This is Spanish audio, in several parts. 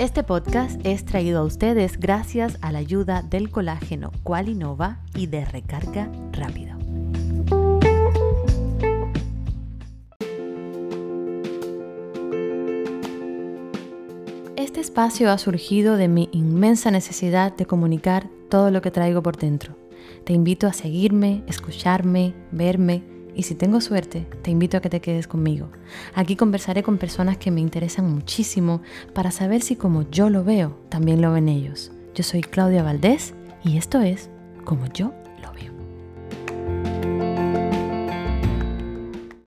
Este podcast es traído a ustedes gracias a la ayuda del colágeno Qualinova y de recarga rápido. Este espacio ha surgido de mi inmensa necesidad de comunicar todo lo que traigo por dentro. Te invito a seguirme, escucharme, verme y si tengo suerte, te invito a que te quedes conmigo. Aquí conversaré con personas que me interesan muchísimo para saber si como yo lo veo, también lo ven ellos. Yo soy Claudia Valdés y esto es Como yo lo veo.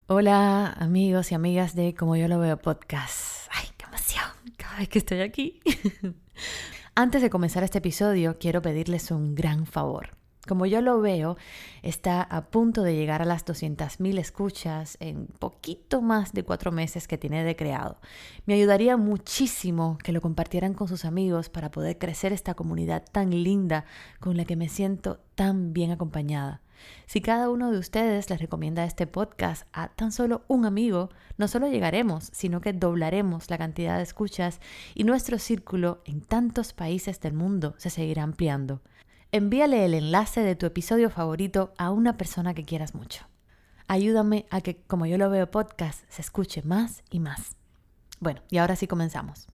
Hola amigos y amigas de Como yo lo veo podcast. ¡Ay, qué emoción! Cada vez que estoy aquí. Antes de comenzar este episodio, quiero pedirles un gran favor. Como yo lo veo, está a punto de llegar a las 200.000 escuchas en poquito más de cuatro meses que tiene de creado. Me ayudaría muchísimo que lo compartieran con sus amigos para poder crecer esta comunidad tan linda con la que me siento tan bien acompañada. Si cada uno de ustedes les recomienda este podcast a tan solo un amigo, no solo llegaremos, sino que doblaremos la cantidad de escuchas y nuestro círculo en tantos países del mundo se seguirá ampliando envíale el enlace de tu episodio favorito a una persona que quieras mucho. Ayúdame a que, como yo lo veo podcast, se escuche más y más. Bueno, y ahora sí comenzamos.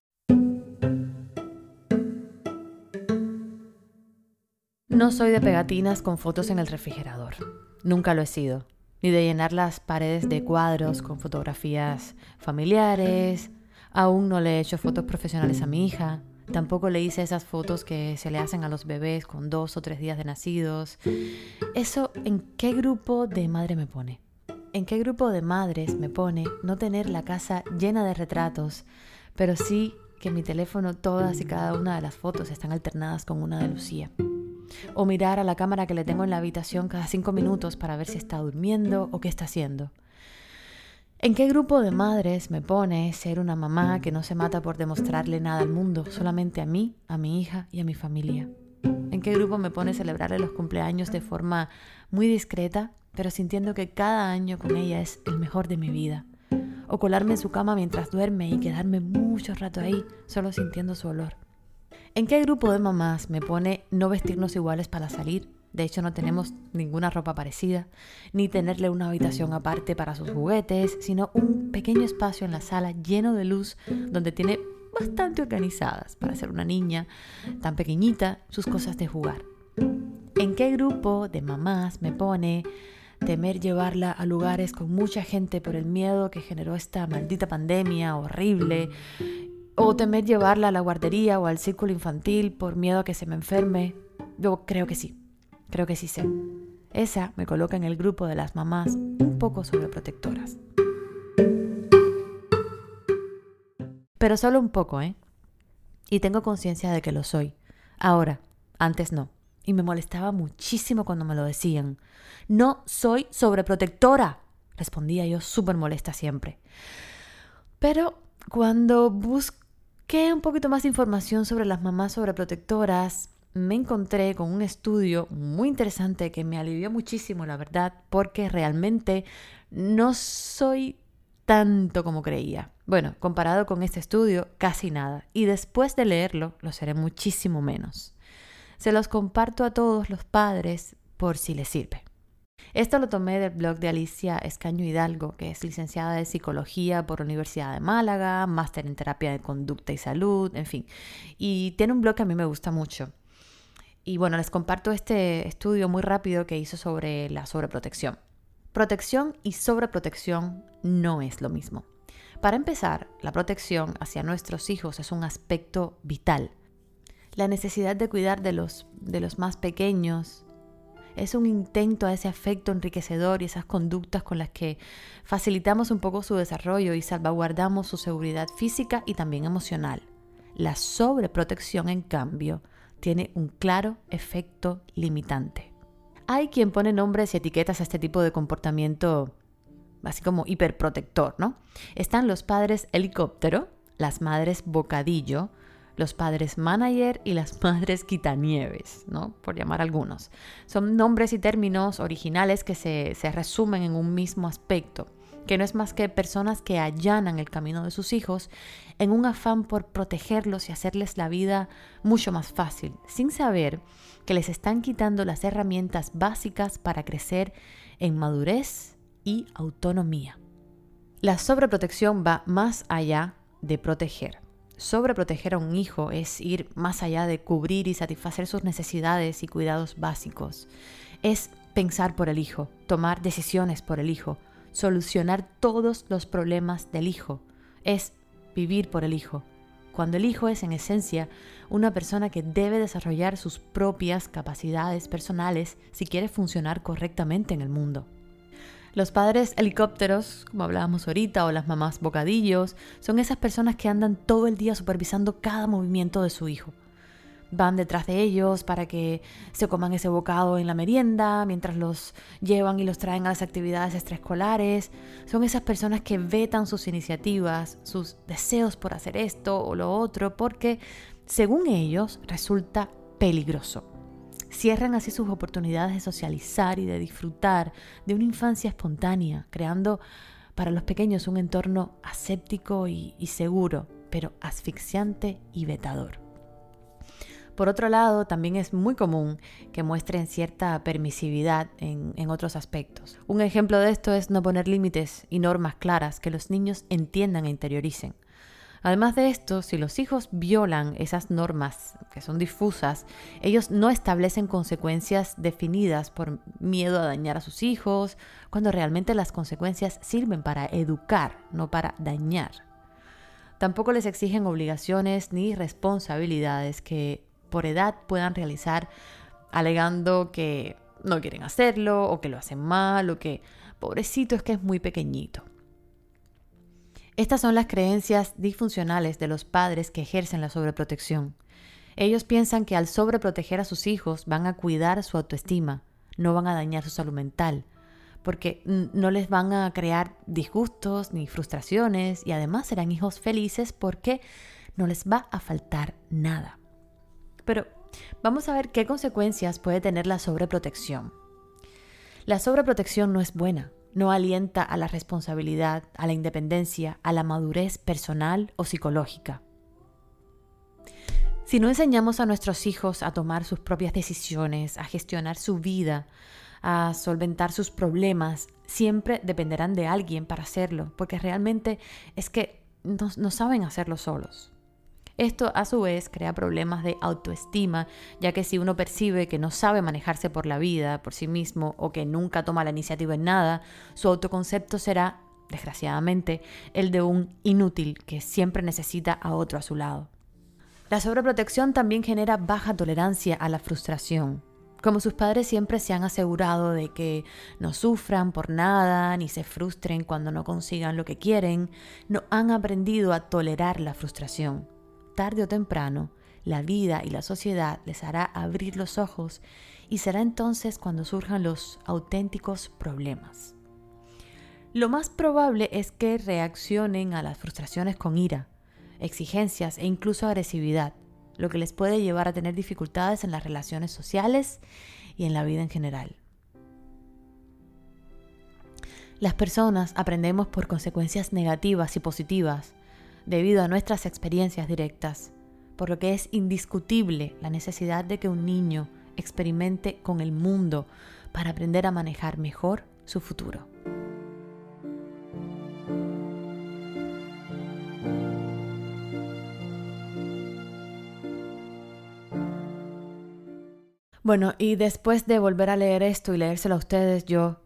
No soy de pegatinas con fotos en el refrigerador. Nunca lo he sido. Ni de llenar las paredes de cuadros con fotografías familiares. Aún no le he hecho fotos profesionales a mi hija. Tampoco le hice esas fotos que se le hacen a los bebés con dos o tres días de nacidos. ¿Eso en qué grupo de madre me pone? ¿En qué grupo de madres me pone no tener la casa llena de retratos, pero sí que mi teléfono todas y cada una de las fotos están alternadas con una de Lucía? O mirar a la cámara que le tengo en la habitación cada cinco minutos para ver si está durmiendo o qué está haciendo. ¿En qué grupo de madres me pone ser una mamá que no se mata por demostrarle nada al mundo, solamente a mí, a mi hija y a mi familia? ¿En qué grupo me pone celebrarle los cumpleaños de forma muy discreta, pero sintiendo que cada año con ella es el mejor de mi vida? O colarme en su cama mientras duerme y quedarme mucho rato ahí, solo sintiendo su olor. ¿En qué grupo de mamás me pone no vestirnos iguales para salir, de hecho, no tenemos ninguna ropa parecida, ni tenerle una habitación aparte para sus juguetes, sino un pequeño espacio en la sala lleno de luz donde tiene bastante organizadas para ser una niña tan pequeñita sus cosas de jugar. ¿En qué grupo de mamás me pone temer llevarla a lugares con mucha gente por el miedo que generó esta maldita pandemia horrible? ¿O temer llevarla a la guardería o al círculo infantil por miedo a que se me enferme? Yo creo que sí. Creo que sí sé. Esa me coloca en el grupo de las mamás un poco sobreprotectoras. Pero solo un poco, ¿eh? Y tengo conciencia de que lo soy. Ahora, antes no. Y me molestaba muchísimo cuando me lo decían. No soy sobreprotectora, respondía yo súper molesta siempre. Pero cuando busqué un poquito más de información sobre las mamás sobreprotectoras, me encontré con un estudio muy interesante que me alivió muchísimo, la verdad, porque realmente no soy tanto como creía. Bueno, comparado con este estudio, casi nada. Y después de leerlo, lo seré muchísimo menos. Se los comparto a todos los padres por si les sirve. Esto lo tomé del blog de Alicia Escaño Hidalgo, que es licenciada de Psicología por la Universidad de Málaga, máster en Terapia de Conducta y Salud, en fin. Y tiene un blog que a mí me gusta mucho. Y bueno, les comparto este estudio muy rápido que hizo sobre la sobreprotección. Protección y sobreprotección no es lo mismo. Para empezar, la protección hacia nuestros hijos es un aspecto vital. La necesidad de cuidar de los, de los más pequeños es un intento a ese afecto enriquecedor y esas conductas con las que facilitamos un poco su desarrollo y salvaguardamos su seguridad física y también emocional. La sobreprotección, en cambio, tiene un claro efecto limitante. Hay quien pone nombres y etiquetas a este tipo de comportamiento así como hiperprotector, ¿no? Están los padres helicóptero, las madres bocadillo, los padres manager y las madres quitanieves, ¿no? Por llamar algunos. Son nombres y términos originales que se, se resumen en un mismo aspecto. Que no es más que personas que allanan el camino de sus hijos en un afán por protegerlos y hacerles la vida mucho más fácil, sin saber que les están quitando las herramientas básicas para crecer en madurez y autonomía. La sobreprotección va más allá de proteger. Sobreproteger a un hijo es ir más allá de cubrir y satisfacer sus necesidades y cuidados básicos. Es pensar por el hijo, tomar decisiones por el hijo, solucionar todos los problemas del hijo. Es vivir por el hijo. Cuando el hijo es en esencia una persona que debe desarrollar sus propias capacidades personales si quiere funcionar correctamente en el mundo. Los padres helicópteros, como hablábamos ahorita, o las mamás bocadillos, son esas personas que andan todo el día supervisando cada movimiento de su hijo. Van detrás de ellos para que se coman ese bocado en la merienda, mientras los llevan y los traen a las actividades extraescolares. Son esas personas que vetan sus iniciativas, sus deseos por hacer esto o lo otro, porque según ellos resulta peligroso. Cierran así sus oportunidades de socializar y de disfrutar de una infancia espontánea, creando para los pequeños un entorno aséptico y, seguro, pero asfixiante y vetador. Por otro lado, también es muy común que muestren cierta permisividad en, otros aspectos. Un ejemplo de esto es no poner límites y normas claras que los niños entiendan e interioricen. Además de esto, si los hijos violan esas normas que son difusas, ellos no establecen consecuencias definidas por miedo a dañar a sus hijos, cuando realmente las consecuencias sirven para educar, no para dañar. Tampoco les exigen obligaciones ni responsabilidades que por edad puedan realizar alegando que no quieren hacerlo o que lo hacen mal o que pobrecito es que es muy pequeñito. Estas son las creencias disfuncionales de los padres que ejercen la sobreprotección. Ellos piensan que al sobreproteger a sus hijos van a cuidar su autoestima, no van a dañar su salud mental, porque no les van a crear disgustos ni frustraciones y además serán hijos felices porque no les va a faltar nada. Pero vamos a ver qué consecuencias puede tener la sobreprotección. La sobreprotección no es buena, no alienta a la responsabilidad, a la independencia, a la madurez personal o psicológica. Si no enseñamos a nuestros hijos a tomar sus propias decisiones, a gestionar su vida, a solventar sus problemas, siempre dependerán de alguien para hacerlo, porque realmente es que no, no saben hacerlo solos. Esto a su vez crea problemas de autoestima, ya que si uno percibe que no sabe manejarse por la vida, por sí mismo, o que nunca toma la iniciativa en nada, su autoconcepto será, desgraciadamente, el de un inútil que siempre necesita a otro a su lado. La sobreprotección también genera baja tolerancia a la frustración. Como sus padres siempre se han asegurado de que no sufran por nada ni se frustren cuando no consigan lo que quieren, no han aprendido a tolerar la frustración tarde o temprano, la vida y la sociedad les hará abrir los ojos y será entonces cuando surjan los auténticos problemas. Lo más probable es que reaccionen a las frustraciones con ira, exigencias e incluso agresividad, lo que les puede llevar a tener dificultades en las relaciones sociales y en la vida en general. Las personas aprendemos por consecuencias negativas y positivas debido a nuestras experiencias directas, por lo que es indiscutible la necesidad de que un niño experimente con el mundo para aprender a manejar mejor su futuro. Bueno, y después de volver a leer esto y leérselo a ustedes, yo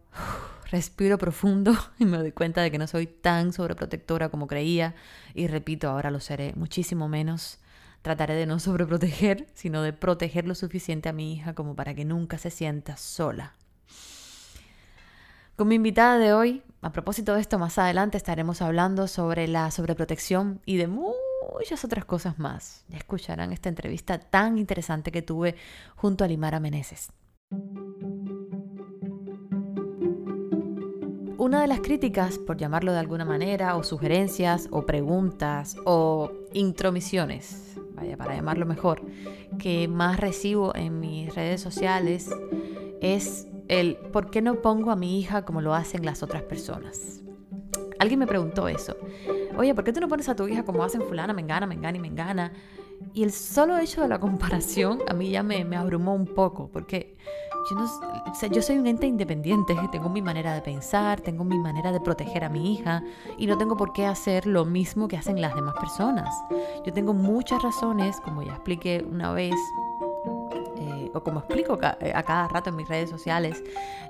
respiro profundo y me doy cuenta de que no soy tan sobreprotectora como creía y repito, ahora lo seré muchísimo menos. Trataré de no sobreproteger, sino de proteger lo suficiente a mi hija como para que nunca se sienta sola. Con mi invitada de hoy, a propósito de esto, más adelante estaremos hablando sobre la sobreprotección y de muchas otras cosas más. Ya escucharán esta entrevista tan interesante que tuve junto a Limara Meneses. Una de las críticas, por llamarlo de alguna manera, o sugerencias, o preguntas, o intromisiones, vaya, para llamarlo mejor, que más recibo en mis redes sociales es el ¿por qué no pongo a mi hija como lo hacen las otras personas? Alguien me preguntó eso. Oye, ¿por qué tú no pones a tu hija como hacen fulana, me engana, me engana y me engana? Y el solo hecho de la comparación a mí ya me, me abrumó un poco, porque yo, no, o sea, yo soy un ente independiente, tengo mi manera de pensar, tengo mi manera de proteger a mi hija y no tengo por qué hacer lo mismo que hacen las demás personas. Yo tengo muchas razones, como ya expliqué una vez, eh, o como explico eh, a cada rato en mis redes sociales,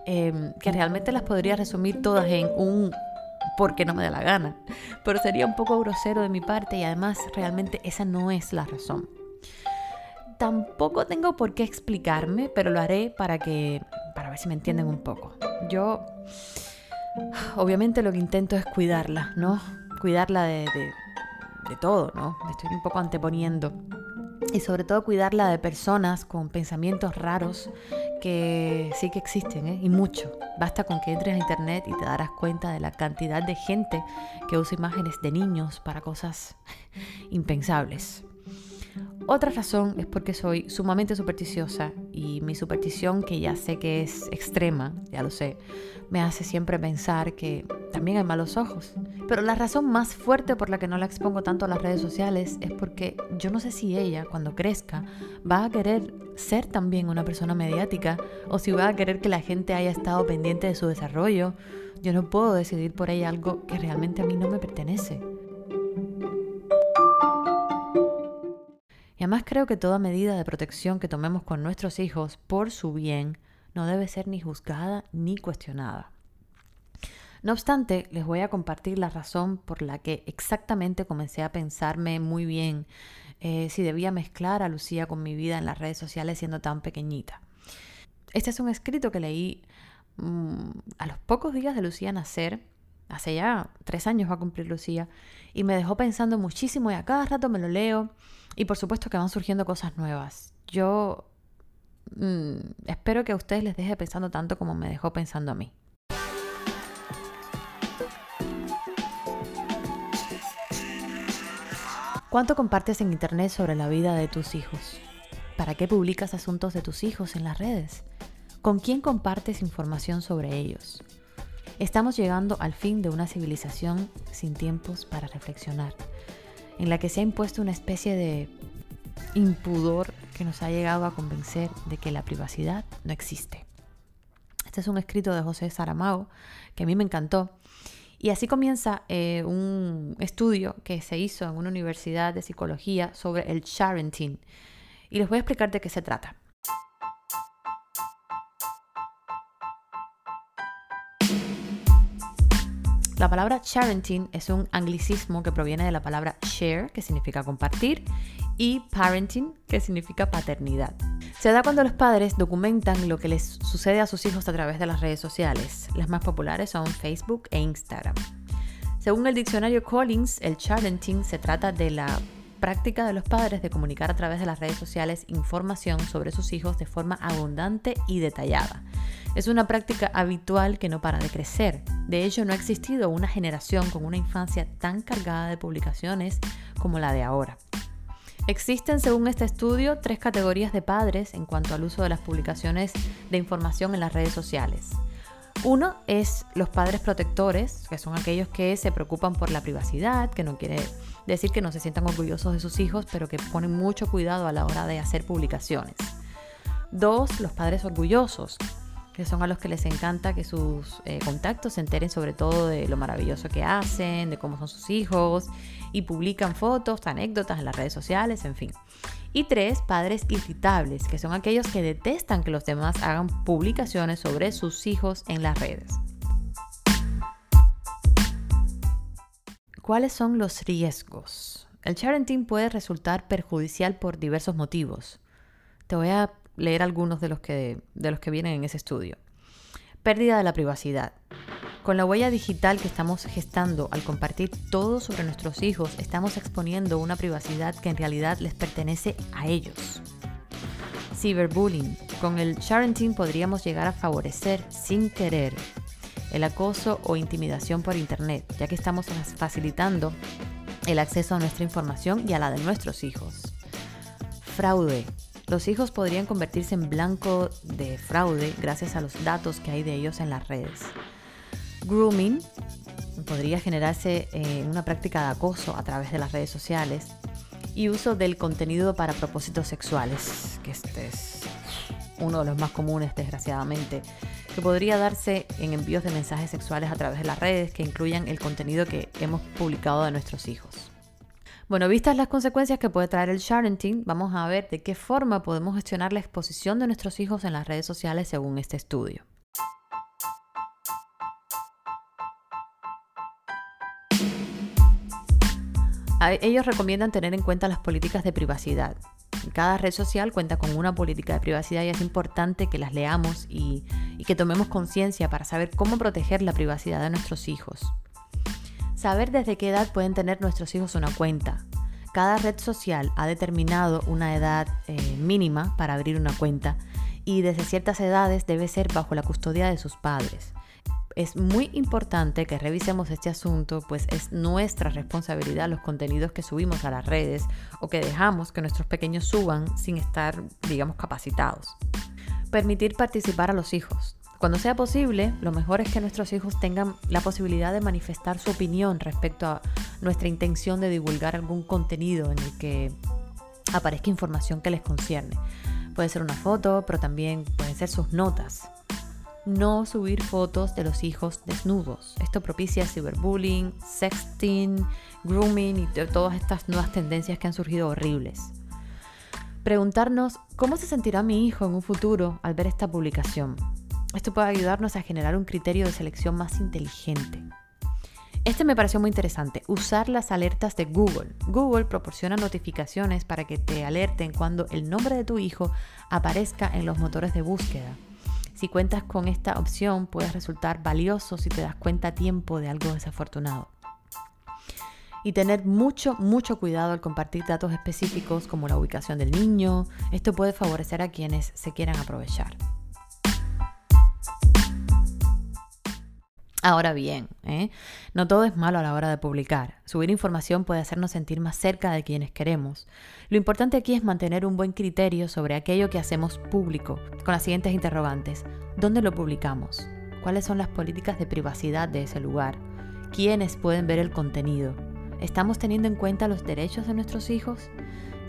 em, que realmente las podría resumir todas en un porque no me da la gana. Pero sería un poco grosero de mi parte y además realmente esa no es la razón. Tampoco tengo por qué explicarme, pero lo haré para que para ver si me entienden un poco. Yo obviamente lo que intento es cuidarla, ¿no? Cuidarla de, de, todo, ¿no? Me estoy un poco anteponiendo y sobre todo cuidarla de personas con pensamientos raros que sí que existen ¿eh? y mucho. Basta con que entres a internet y te darás cuenta de la cantidad de gente que usa imágenes de niños para cosas impensables. Otra razón es porque soy sumamente supersticiosa y mi superstición, que ya sé que es extrema, ya lo sé, me hace siempre pensar que también hay malos ojos. Pero la razón más fuerte por la que no la expongo tanto a las redes sociales es porque yo no sé si ella, cuando crezca, va a querer ser también una persona mediática o si va a querer que la gente haya estado pendiente de su desarrollo. Yo no puedo decidir por ella algo que realmente a mí no me pertenece. Y además creo que toda medida de protección que tomemos con nuestros hijos por su bien no debe ser ni juzgada ni cuestionada. No obstante, les voy a compartir la razón por la que exactamente comencé a pensarme muy bien eh, si debía mezclar a Lucía con mi vida en las redes sociales siendo tan pequeñita. Este es un escrito que leí mm, a los pocos días de Lucía nacer, hace ya tres años va a cumplir Lucía, y me dejó pensando muchísimo y a cada rato me lo leo y por supuesto que van surgiendo cosas nuevas. Yo mm, espero que a ustedes les deje pensando tanto como me dejó pensando a mí. ¿Cuánto compartes en Internet sobre la vida de tus hijos? ¿Para qué publicas asuntos de tus hijos en las redes? ¿Con quién compartes información sobre ellos? Estamos llegando al fin de una civilización sin tiempos para reflexionar en la que se ha impuesto una especie de impudor que nos ha llegado a convencer de que la privacidad no existe. Este es un escrito de José Saramago que a mí me encantó. Y así comienza eh, un estudio que se hizo en una universidad de psicología sobre el sharenting. Y les voy a explicar de qué se trata. La palabra parenting es un anglicismo que proviene de la palabra share, que significa compartir, y parenting, que significa paternidad. Se da cuando los padres documentan lo que les sucede a sus hijos a través de las redes sociales. Las más populares son Facebook e Instagram. Según el diccionario Collins, el parenting se trata de la práctica de los padres de comunicar a través de las redes sociales información sobre sus hijos de forma abundante y detallada. Es una práctica habitual que no para de crecer. De hecho, no ha existido una generación con una infancia tan cargada de publicaciones como la de ahora. Existen, según este estudio, tres categorías de padres en cuanto al uso de las publicaciones de información en las redes sociales. Uno es los padres protectores, que son aquellos que se preocupan por la privacidad, que no quiere decir que no se sientan orgullosos de sus hijos, pero que ponen mucho cuidado a la hora de hacer publicaciones. Dos, los padres orgullosos, que son a los que les encanta que sus eh, contactos se enteren sobre todo de lo maravilloso que hacen, de cómo son sus hijos, y publican fotos, anécdotas en las redes sociales, en fin. Y tres, padres irritables, que son aquellos que detestan que los demás hagan publicaciones sobre sus hijos en las redes. ¿Cuáles son los riesgos? El parenting puede resultar perjudicial por diversos motivos. Te voy a leer algunos de los que, de los que vienen en ese estudio. Pérdida de la privacidad. Con la huella digital que estamos gestando al compartir todo sobre nuestros hijos, estamos exponiendo una privacidad que en realidad les pertenece a ellos. Cyberbullying. Con el sharenting podríamos llegar a favorecer sin querer el acoso o intimidación por Internet, ya que estamos facilitando el acceso a nuestra información y a la de nuestros hijos. Fraude. Los hijos podrían convertirse en blanco de fraude gracias a los datos que hay de ellos en las redes. Grooming, podría generarse eh, una práctica de acoso a través de las redes sociales y uso del contenido para propósitos sexuales, que este es uno de los más comunes desgraciadamente, que podría darse en envíos de mensajes sexuales a través de las redes que incluyan el contenido que hemos publicado de nuestros hijos. Bueno, vistas las consecuencias que puede traer el sharenting, vamos a ver de qué forma podemos gestionar la exposición de nuestros hijos en las redes sociales según este estudio. Ellos recomiendan tener en cuenta las políticas de privacidad. Cada red social cuenta con una política de privacidad y es importante que las leamos y, y que tomemos conciencia para saber cómo proteger la privacidad de nuestros hijos. Saber desde qué edad pueden tener nuestros hijos una cuenta. Cada red social ha determinado una edad eh, mínima para abrir una cuenta y desde ciertas edades debe ser bajo la custodia de sus padres. Es muy importante que revisemos este asunto, pues es nuestra responsabilidad los contenidos que subimos a las redes o que dejamos que nuestros pequeños suban sin estar, digamos, capacitados. Permitir participar a los hijos. Cuando sea posible, lo mejor es que nuestros hijos tengan la posibilidad de manifestar su opinión respecto a nuestra intención de divulgar algún contenido en el que aparezca información que les concierne. Puede ser una foto, pero también pueden ser sus notas. No subir fotos de los hijos desnudos. Esto propicia ciberbullying, sexting, grooming y todas estas nuevas tendencias que han surgido horribles. Preguntarnos cómo se sentirá mi hijo en un futuro al ver esta publicación. Esto puede ayudarnos a generar un criterio de selección más inteligente. Este me pareció muy interesante, usar las alertas de Google. Google proporciona notificaciones para que te alerten cuando el nombre de tu hijo aparezca en los motores de búsqueda. Si cuentas con esta opción, puedes resultar valioso si te das cuenta a tiempo de algo desafortunado. Y tener mucho, mucho cuidado al compartir datos específicos como la ubicación del niño. Esto puede favorecer a quienes se quieran aprovechar. Ahora bien, ¿eh? no todo es malo a la hora de publicar. Subir información puede hacernos sentir más cerca de quienes queremos. Lo importante aquí es mantener un buen criterio sobre aquello que hacemos público, con las siguientes interrogantes. ¿Dónde lo publicamos? ¿Cuáles son las políticas de privacidad de ese lugar? ¿Quiénes pueden ver el contenido? ¿Estamos teniendo en cuenta los derechos de nuestros hijos?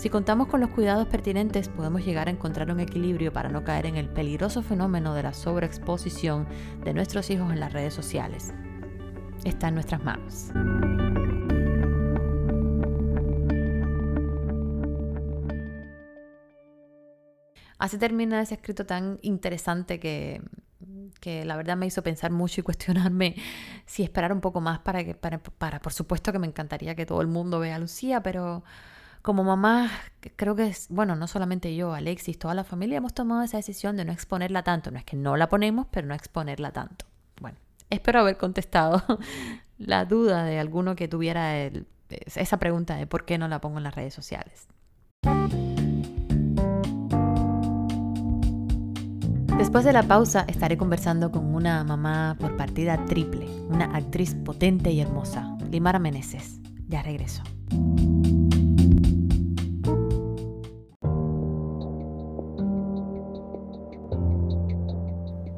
Si contamos con los cuidados pertinentes, podemos llegar a encontrar un equilibrio para no caer en el peligroso fenómeno de la sobreexposición de nuestros hijos en las redes sociales. Está en nuestras manos. Así termina ese escrito tan interesante que, que la verdad me hizo pensar mucho y cuestionarme si esperar un poco más para que, para, para, por supuesto que me encantaría que todo el mundo vea a Lucía, pero como mamá, creo que es, bueno, no solamente yo, Alexis, toda la familia hemos tomado esa decisión de no exponerla tanto. No es que no la ponemos, pero no exponerla tanto. Bueno, espero haber contestado la duda de alguno que tuviera esa pregunta de por qué no la pongo en las redes sociales. Después de la pausa estaré conversando con una mamá por partida triple, una actriz potente y hermosa, Limara Meneses. Ya regreso.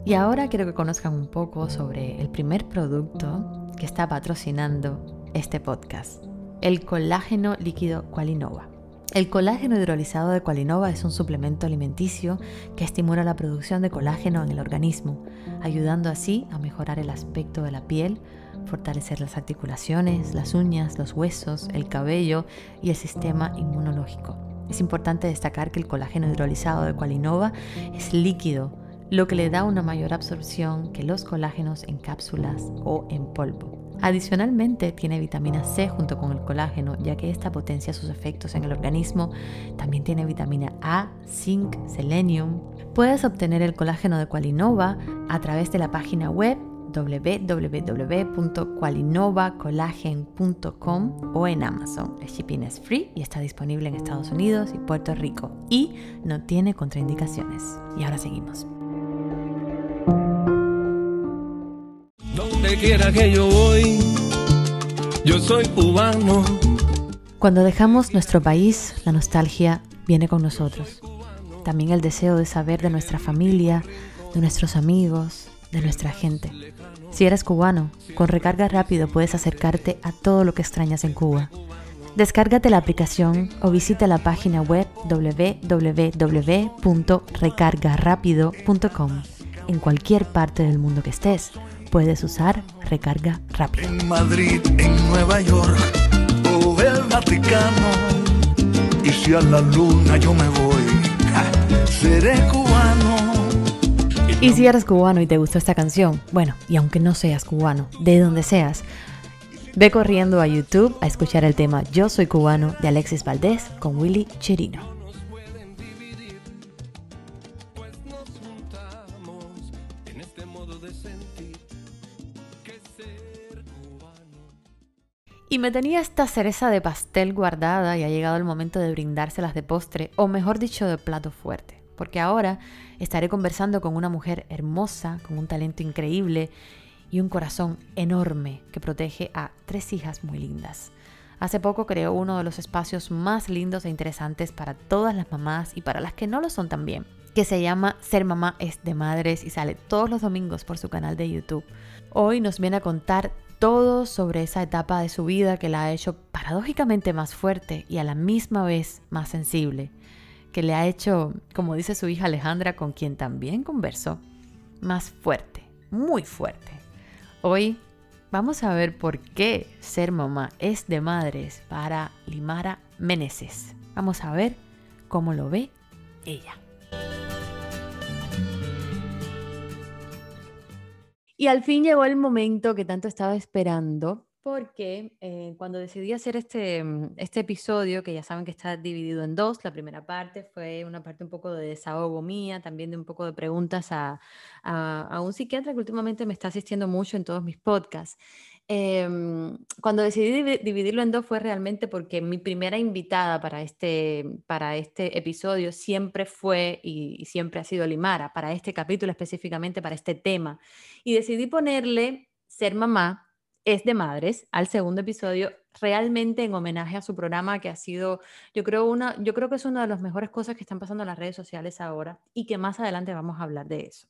Y ahora quiero que conozcan un poco sobre el primer producto que está patrocinando este podcast, el colágeno líquido Qualinova. El colágeno hidrolizado de Qualinova es un suplemento alimenticio que estimula la producción de colágeno en el organismo, ayudando así a mejorar el aspecto de la piel, fortalecer las articulaciones, las uñas, los huesos, el cabello y el sistema inmunológico. Es importante destacar que el colágeno hidrolizado de Qualinova es líquido, lo que le da una mayor absorción que los colágenos en cápsulas o en polvo. Adicionalmente tiene vitamina C junto con el colágeno, ya que esta potencia sus efectos en el organismo. También tiene vitamina A, zinc, selenium. Puedes obtener el colágeno de Qualinova a través de la página web www.qualinovacolagen.com o en Amazon. El shipping es free y está disponible en Estados Unidos y Puerto Rico y no tiene contraindicaciones. Y ahora seguimos. Quiera que yo voy, yo soy cubano. Cuando dejamos nuestro país, la nostalgia viene con nosotros. También el deseo de saber de nuestra familia, de nuestros amigos, de nuestra gente. Si eres cubano, con recarga rápido puedes acercarte a todo lo que extrañas en Cuba. Descárgate la aplicación o visita la página web www.recargarapido.com. En cualquier parte del mundo que estés, puedes usar recarga rápido. En Madrid, en Nueva York o el Vaticano. Y si a la luna yo me voy, seré cubano. Y si eres cubano y te gustó esta canción, bueno, y aunque no seas cubano, de donde seas, Ve corriendo a YouTube a escuchar el tema Yo soy cubano de Alexis Valdés con Willy Chirino. Y me tenía esta cereza de pastel guardada y ha llegado el momento de brindárselas de postre, o mejor dicho, de plato fuerte. Porque ahora estaré conversando con una mujer hermosa, con un talento increíble y un corazón enorme que protege a tres hijas muy lindas. Hace poco creó uno de los espacios más lindos e interesantes para todas las mamás y para las que no lo son también, que se llama Ser Mamá es de Madres y sale todos los domingos por su canal de YouTube. Hoy nos viene a contar todo sobre esa etapa de su vida que la ha hecho paradójicamente más fuerte y a la misma vez más sensible, que le ha hecho, como dice su hija Alejandra, con quien también conversó, más fuerte, muy fuerte. Hoy vamos a ver por qué ser mamá es de madres para Limara Meneses. Vamos a ver cómo lo ve ella. Y al fin llegó el momento que tanto estaba esperando porque eh, cuando decidí hacer este, mm, este episodio, que ya saben que está dividido en dos, la primera parte fue una parte un poco de desahogo mía, también de un poco de preguntas a, a, un psiquiatra que últimamente me está asistiendo mucho en todos mis podcasts. Em, cuando decidí dividirlo en dos fue realmente porque mi primera invitada para este, para este episodio siempre fue y, y siempre ha sido Limara, para este capítulo específicamente, para este tema. Y decidí ponerle ser mamá es de madres, al segundo episodio, realmente en homenaje a su programa que ha sido, yo creo, una, yo creo que es una de las mejores cosas que están pasando en las redes sociales ahora y que más adelante vamos a hablar de eso.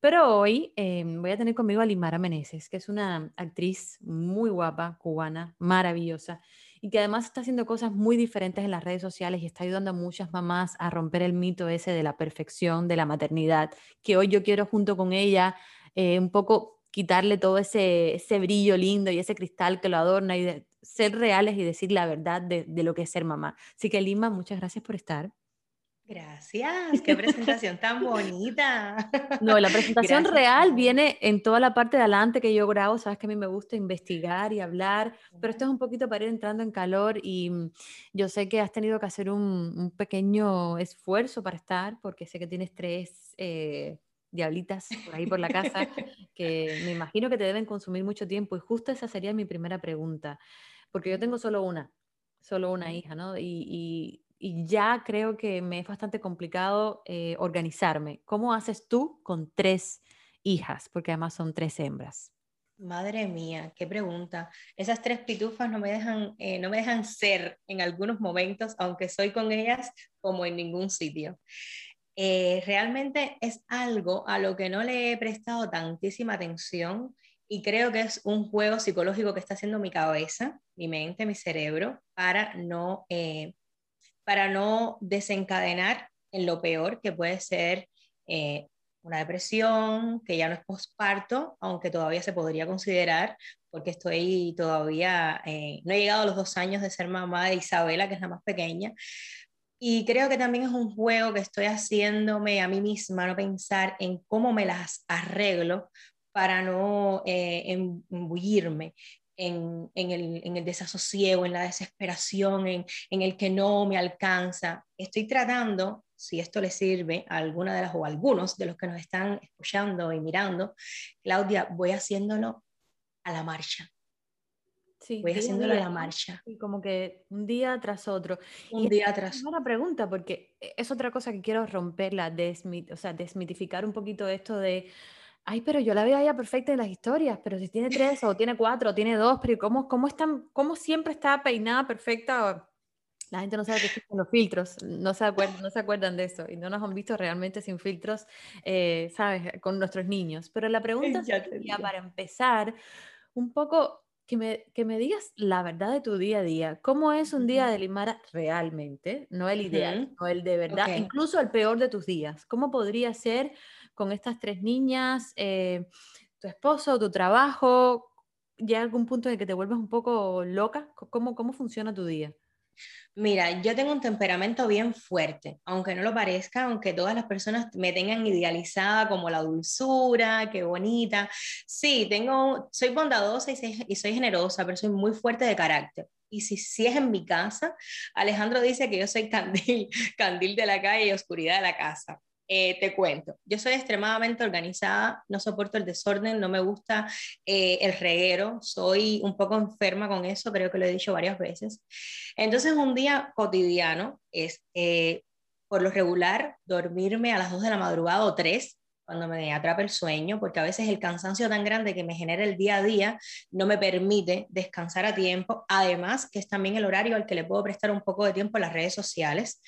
Pero hoy eh, voy a tener conmigo a Limara Meneses, que es una actriz muy guapa, cubana, maravillosa, y que además está haciendo cosas muy diferentes en las redes sociales y está ayudando a muchas mamás a romper el mito ese de la perfección, de la maternidad, que hoy yo quiero junto con ella eh, un poco quitarle todo ese, ese brillo lindo y ese cristal que lo adorna y ser reales y decir la verdad de, de lo que es ser mamá. Así que Lima, muchas gracias por estar. Gracias, qué presentación tan bonita. No, la presentación real viene en toda la parte de adelante que yo grabo, sabes que a mí me gusta investigar y hablar, pero esto es un poquito para ir entrando en calor y mm, yo sé que has tenido que hacer un, un pequeño esfuerzo para estar, porque sé que tienes tres eh, diablitas por ahí por la casa, que me imagino que te deben consumir mucho tiempo. Y justo esa sería mi primera pregunta, porque yo tengo solo una, solo una hija, ¿no? Y, ya creo que me es bastante complicado eh, organizarme. ¿Cómo haces tú con tres hijas? Porque además son tres hembras. Madre mía, qué pregunta. Esas tres pitufas no me dejan, eh, no me dejan ser en algunos momentos, aunque soy con ellas como en ningún sitio. Eh, realmente es algo a lo que no le he prestado tantísima atención y creo que es un juego psicológico que está haciendo mi cabeza, mi mente, mi cerebro, para no, para no desencadenar en lo peor que puede ser eh, una depresión, que ya no es posparto, aunque todavía se podría considerar, porque estoy todavía, no he llegado a los dos años de ser mamá de Isabela, que es la más pequeña, y creo que también es un juego que estoy haciéndome a mí misma, no pensar en cómo me las arreglo para no eh, embullirme en, en, el, en, el, desasosiego, en la desesperación, en, en, el que no me alcanza. Estoy tratando, si esto le sirve a alguna de las o a algunos de los que nos están escuchando y mirando, Claudia, voy haciéndolo a la marcha. Sí, voy haciéndolo a la marcha. Y como que un día tras otro. Un día tras otro. una pregunta, porque e, es otra cosa que quiero romperla, desmit, o sea, desmitificar un poquito esto de, ay, pero yo la veo ya perfecta en las historias, pero si tiene tres o tiene cuatro o tiene dos, pero ¿cómo, cómo, están, cómo siempre está peinada perfecta? La gente no sabe que existen los filtros, no se, acuerdan, no se acuerdan de eso y no nos han visto realmente sin filtros, eh, ¿sabes? Con nuestros niños. Pero la pregunta sería, para empezar, un poco que me, que me, digas la verdad de tu día a día. ¿Cómo es un día de Limara realmente? No el ideal, no el de verdad, incluso el peor de tus días. ¿Cómo podría ser con estas tres niñas, eh, tu esposo, tu trabajo? ¿Ya algún punto en que te vuelves un poco loca? ¿Cómo, cómo funciona tu día? Mira, yo tengo un temperamento bien fuerte, aunque no lo parezca, aunque todas las personas me tengan idealizada como la dulzura, qué bonita. Sí, tengo, soy bondadosa y soy, y soy generosa, pero soy muy fuerte de carácter. Y si, si es en mi casa, Alejandro dice que yo soy candil, candil de la calle y oscuridad de la casa. Eh, te cuento, yo soy extremadamente organizada, no soporto el desorden, no me gusta eh, el reguero, soy un poco enferma con eso, creo que lo he dicho varias veces. Entonces, un día cotidiano es, eh, por lo regular, dormirme a las 2 de la madrugada o 3 cuando me atrapa el sueño, porque a veces el cansancio tan grande que me genera el día a día no me permite descansar a tiempo, además que es también el horario al que le puedo prestar un poco de tiempo a las redes sociales.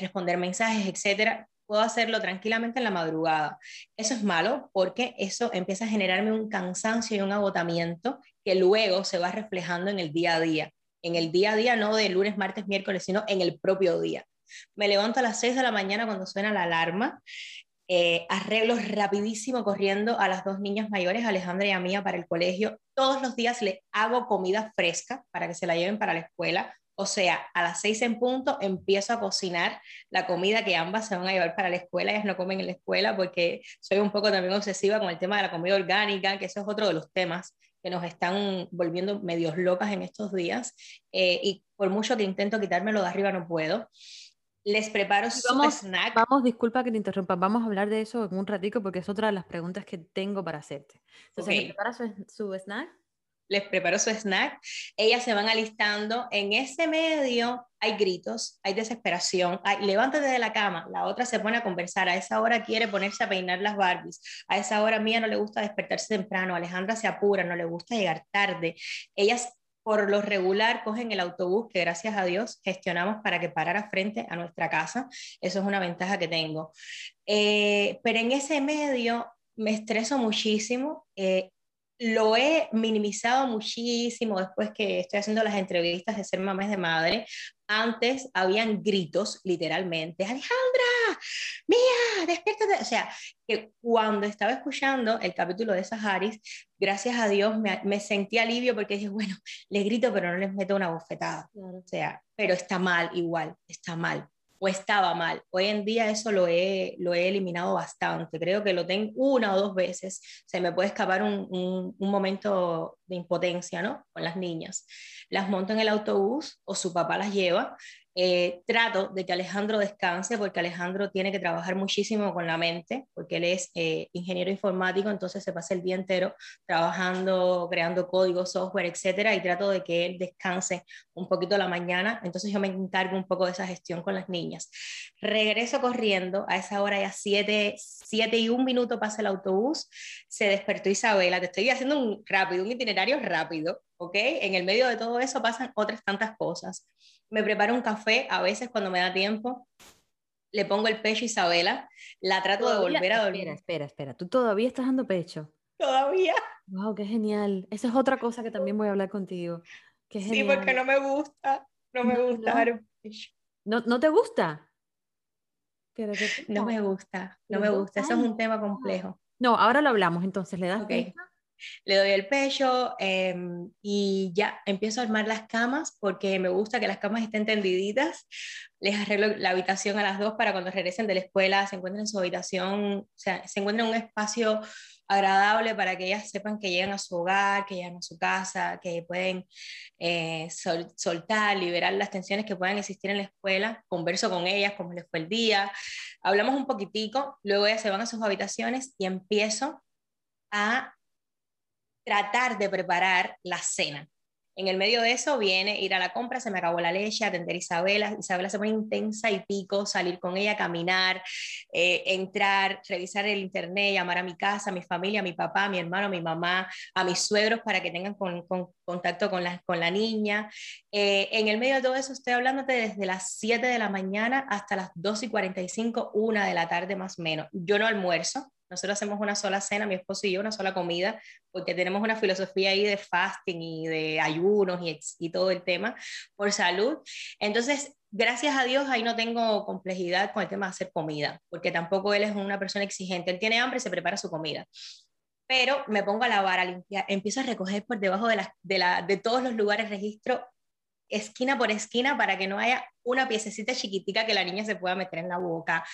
responder mensajes, etcétera, puedo hacerlo tranquilamente en la madrugada. Eso es malo porque eso empieza a generarme un cansancio y un agotamiento que luego se va reflejando en el día a día. En el día a día, no de lunes, martes, miércoles, sino en el propio día. Me levanto a las 6 de la mañana cuando suena la alarma. Eh, arreglo rapidísimo corriendo a las dos niñas mayores, Alejandra y a Mía, para el colegio. Todos los días le hago comida fresca para que se la lleven para la escuela. O sea, a las seis en punto empiezo a cocinar la comida que ambas se van a llevar para la escuela. Ellas no comen en la escuela porque soy un poco también obsesiva con el tema de la comida orgánica, que eso es otro de los temas que nos están volviendo medios locas en estos días. Eh, y por mucho que intento quitármelo de arriba, no puedo. Les preparo su snack. Vamos, disculpa que te interrumpa, vamos a hablar de eso en un ratico porque es otra de las preguntas que tengo para hacerte. Entonces, prepara su snack? Les preparo su snack, ellas se van alistando, en ese medio hay gritos, hay desesperación, hay, levántate de la cama, la otra se pone a conversar, a esa hora quiere ponerse a peinar las Barbies, a esa hora mía no le gusta despertarse temprano, Alejandra se apura, no le gusta llegar tarde, ellas por lo regular cogen el autobús que gracias a Dios gestionamos para que parara frente a nuestra casa, eso es una ventaja que tengo, eh, pero en ese medio me estreso muchísimo, eh, lo he minimizado muchísimo después que estoy haciendo las entrevistas de ser mamá de madre. Antes habían gritos, literalmente, Alejandra, mía, despiértate. O sea, que cuando estaba escuchando el capítulo de Saharis, gracias a Dios me, me, sentí alivio porque dije, bueno, les grito, pero no les meto una bofetada. O sea, pero está mal igual, está mal o estaba mal. Hoy en día eso lo he, lo he eliminado bastante. Creo que lo tengo una o dos veces. Se me puede escapar un, un, un momento de impotencia, ¿no? Con las niñas. Las monto en el autobús o su papá las lleva eh, trato de que Alejandro descanse porque Alejandro tiene que trabajar muchísimo con la mente, porque él es eh, ingeniero informático, entonces se pasa el día entero trabajando, creando código, software, etcétera, y trato de que él descanse un poquito la mañana, entonces yo me encargo un poco de esa gestión con las niñas. Regreso corriendo, a esa hora ya 7 siete, y un minuto pasa el autobús, se despertó Isabela, te estoy haciendo un rápido, un itinerario rápido, ¿ok? En el medio de todo eso pasan otras tantas cosas me preparo un café a veces cuando me da tiempo, le pongo el pecho a Isabela, la trato de volver a dormir. Espera, espera, espera, ¿tú todavía estás dando pecho? Todavía. Wow, qué genial. Esa es otra cosa que también voy a hablar contigo. Qué sí, porque no me gusta, no me gusta dar pecho. ¿No, ¿No te gusta? no me gusta, no me gusta. Eso es un tema complejo. No, ahora lo hablamos, entonces le das okay le doy el pecho em, y ya empiezo a armar las camas porque me gusta que las camas estén tendiditas. Les arreglo la habitación a las dos para cuando regresen de la escuela se encuentren en su habitación, o sea, se encuentren en un espacio agradable para que ellas sepan que llegan a su hogar, que llegan a su casa, que pueden eh, soltar, liberar las tensiones que puedan existir en la escuela. Converso con ellas, cómo les fue el día, hablamos un poquitico, luego ellas se van a sus habitaciones y empiezo a tratar de preparar la cena. En el medio de eso viene ir a la compra, se me acabó la leche, atender a Isabela. Isabela se pone intensa y pico, salir con ella, caminar, eh, entrar, revisar el internet, llamar a mi casa, a mi familia, a mi papá, a mi hermano, a mi mamá, a mis suegros para que tengan con, contacto con la, niña. Eh, en el medio de todo eso estoy hablándote desde las 7 de la mañana hasta las 2 y 45, una de la tarde más o menos. Yo no almuerzo, nosotros hacemos una sola cena, mi esposo y yo, una sola comida, porque tenemos una filosofía ahí de fasting y de ayunos y, todo el tema por salud. Entonces, gracias a Dios ahí no tengo complejidad con el tema de hacer comida, porque tampoco él es una persona exigente. Él tiene hambre y se prepara su comida. Pero me pongo a lavar, a limpiar, empiezo a recoger por debajo de, la, de, la, de todos los lugares registro esquina por esquina para que no haya una piececita chiquitica que la niña se pueda meter en la boca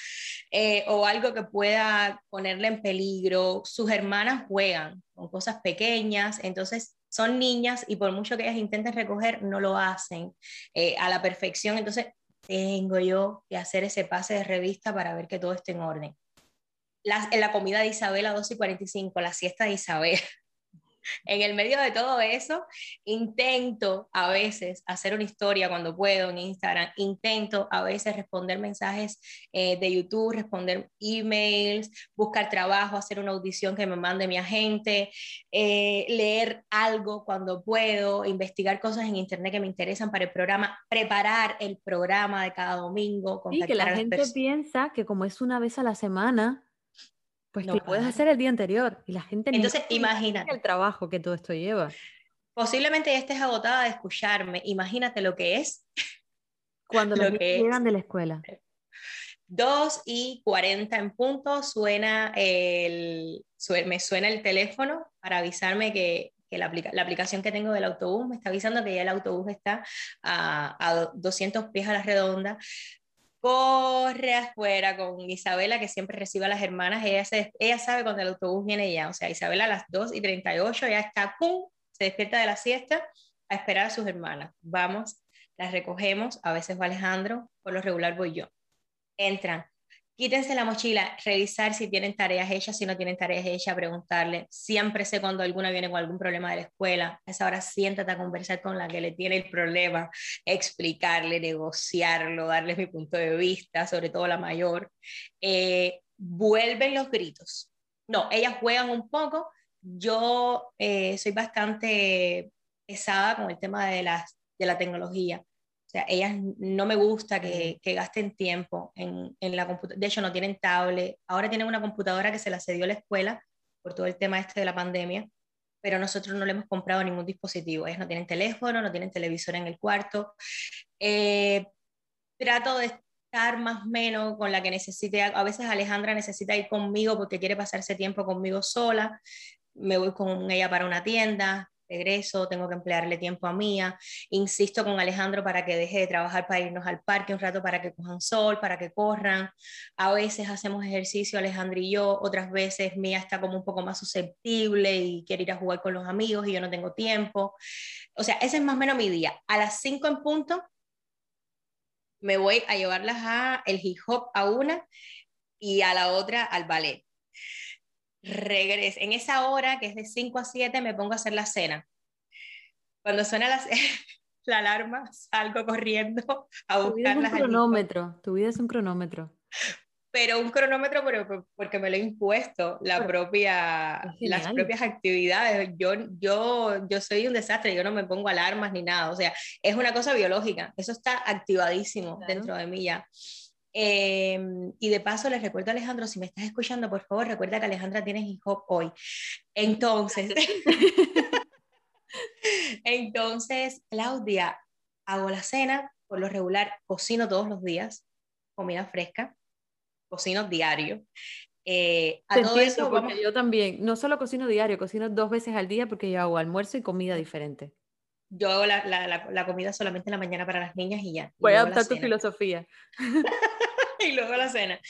eh, o algo que pueda ponerle en peligro. Sus hermanas juegan con cosas pequeñas, entonces son niñas y por mucho que ellas intenten recoger, no lo hacen eh, a la perfección. Entonces tengo yo que hacer ese pase de revista para ver que todo esté en orden. en la comida de Isabel a 2 y 45, la siesta de Isabel. En el medio de todo eso, intento a veces hacer una historia cuando puedo en Instagram, intento a veces responder mensajes eh, de YouTube, responder emails, buscar trabajo, hacer una audición que me mande mi agente, eh, leer algo cuando puedo, investigar cosas en Internet que me interesan para el programa, preparar el programa de cada domingo. Y que la gente piensa que como es una vez a la semana, pues lo puedes hacer el día anterior y la gente Entonces, imagina el trabajo que todo esto lleva. Posiblemente ya estés agotada de escucharme. Imagínate lo que es. Cuando los niños llegan de la escuela. 2 y 40 en punto suena el, me suena el teléfono para avisarme que, que la, la, aplicación que tengo del autobús me está avisando que ya el autobús está a, a 200 pies a la redonda corre afuera con Isabela, que siempre recibe a las hermanas, ella, ella sabe cuando el autobús viene ya, o sea, Isabela a las 2 y 38 ya está, ¡pum!, se despierta de la siesta a esperar a sus hermanas. Vamos, las recogemos, a veces va Alejandro, por lo regular voy yo. Entran, quítense la mochila, revisar si tienen tareas hechas, si no tienen tareas hechas, preguntarle. Siempre sé cuando alguna viene con algún problema de la escuela, a esa hora siéntate a conversar con la que le tiene el problema, explicarle, negociarlo, darles mi punto de vista, sobre todo la mayor. Eh, vuelven los gritos. No, ellas juegan un poco. Yo eh, soy bastante pesada con el tema de, la tecnología ellas no me gusta que, gasten tiempo en, la computadora. De hecho, no tienen tablet. Ahora tienen una computadora que se la cedió a la escuela por todo el tema este de la pandemia, pero nosotros no le hemos comprado ningún dispositivo. Ellas no tienen teléfono, no tienen televisor en el cuarto. Eh, trato de estar más o menos con la que necesite. A veces Alejandra necesita ir conmigo porque quiere pasarse tiempo conmigo sola. Me voy con ella para una tienda, regreso, tengo que emplearle tiempo a Mía, insisto con Alejandro para que deje de trabajar para irnos al parque un rato para que cojan sol, para que corran, a veces hacemos ejercicio Alejandro y yo, otras veces Mía está como un poco más susceptible y quiere ir a jugar con los amigos y yo no tengo tiempo, o sea, ese es más o menos mi día, a las 5 en punto me voy a llevarlas a el hip hop a una y a la otra al ballet regreso. En esa hora, que es de 5 a 7, me pongo a hacer la cena. Cuando suena la, la alarma, salgo corriendo a buscar un cronómetro, tu vida es un cronómetro. Pero un cronómetro porque me lo he impuesto, la propia, las propias actividades. Yo, yo, yo soy un desastre, yo no me pongo alarmas ni nada. O sea, es una cosa biológica, eso está activadísimo dentro de mí ya. Em, y de paso les recuerdo a Alejandro, si me estás escuchando, por favor, recuerda que Alejandra tiene hip hop hoy. Entonces, entonces, Claudia, hago la cena, por lo regular cocino todos los días, comida fresca, cocino diario. Eh, a todo eso, porque yo también, no solo cocino diario, cocino dos veces al día porque yo hago almuerzo y comida diferente yo hago la, la, la, comida solamente en la mañana para las niñas y ya. Voy a adaptar tu filosofía. y luego la cena.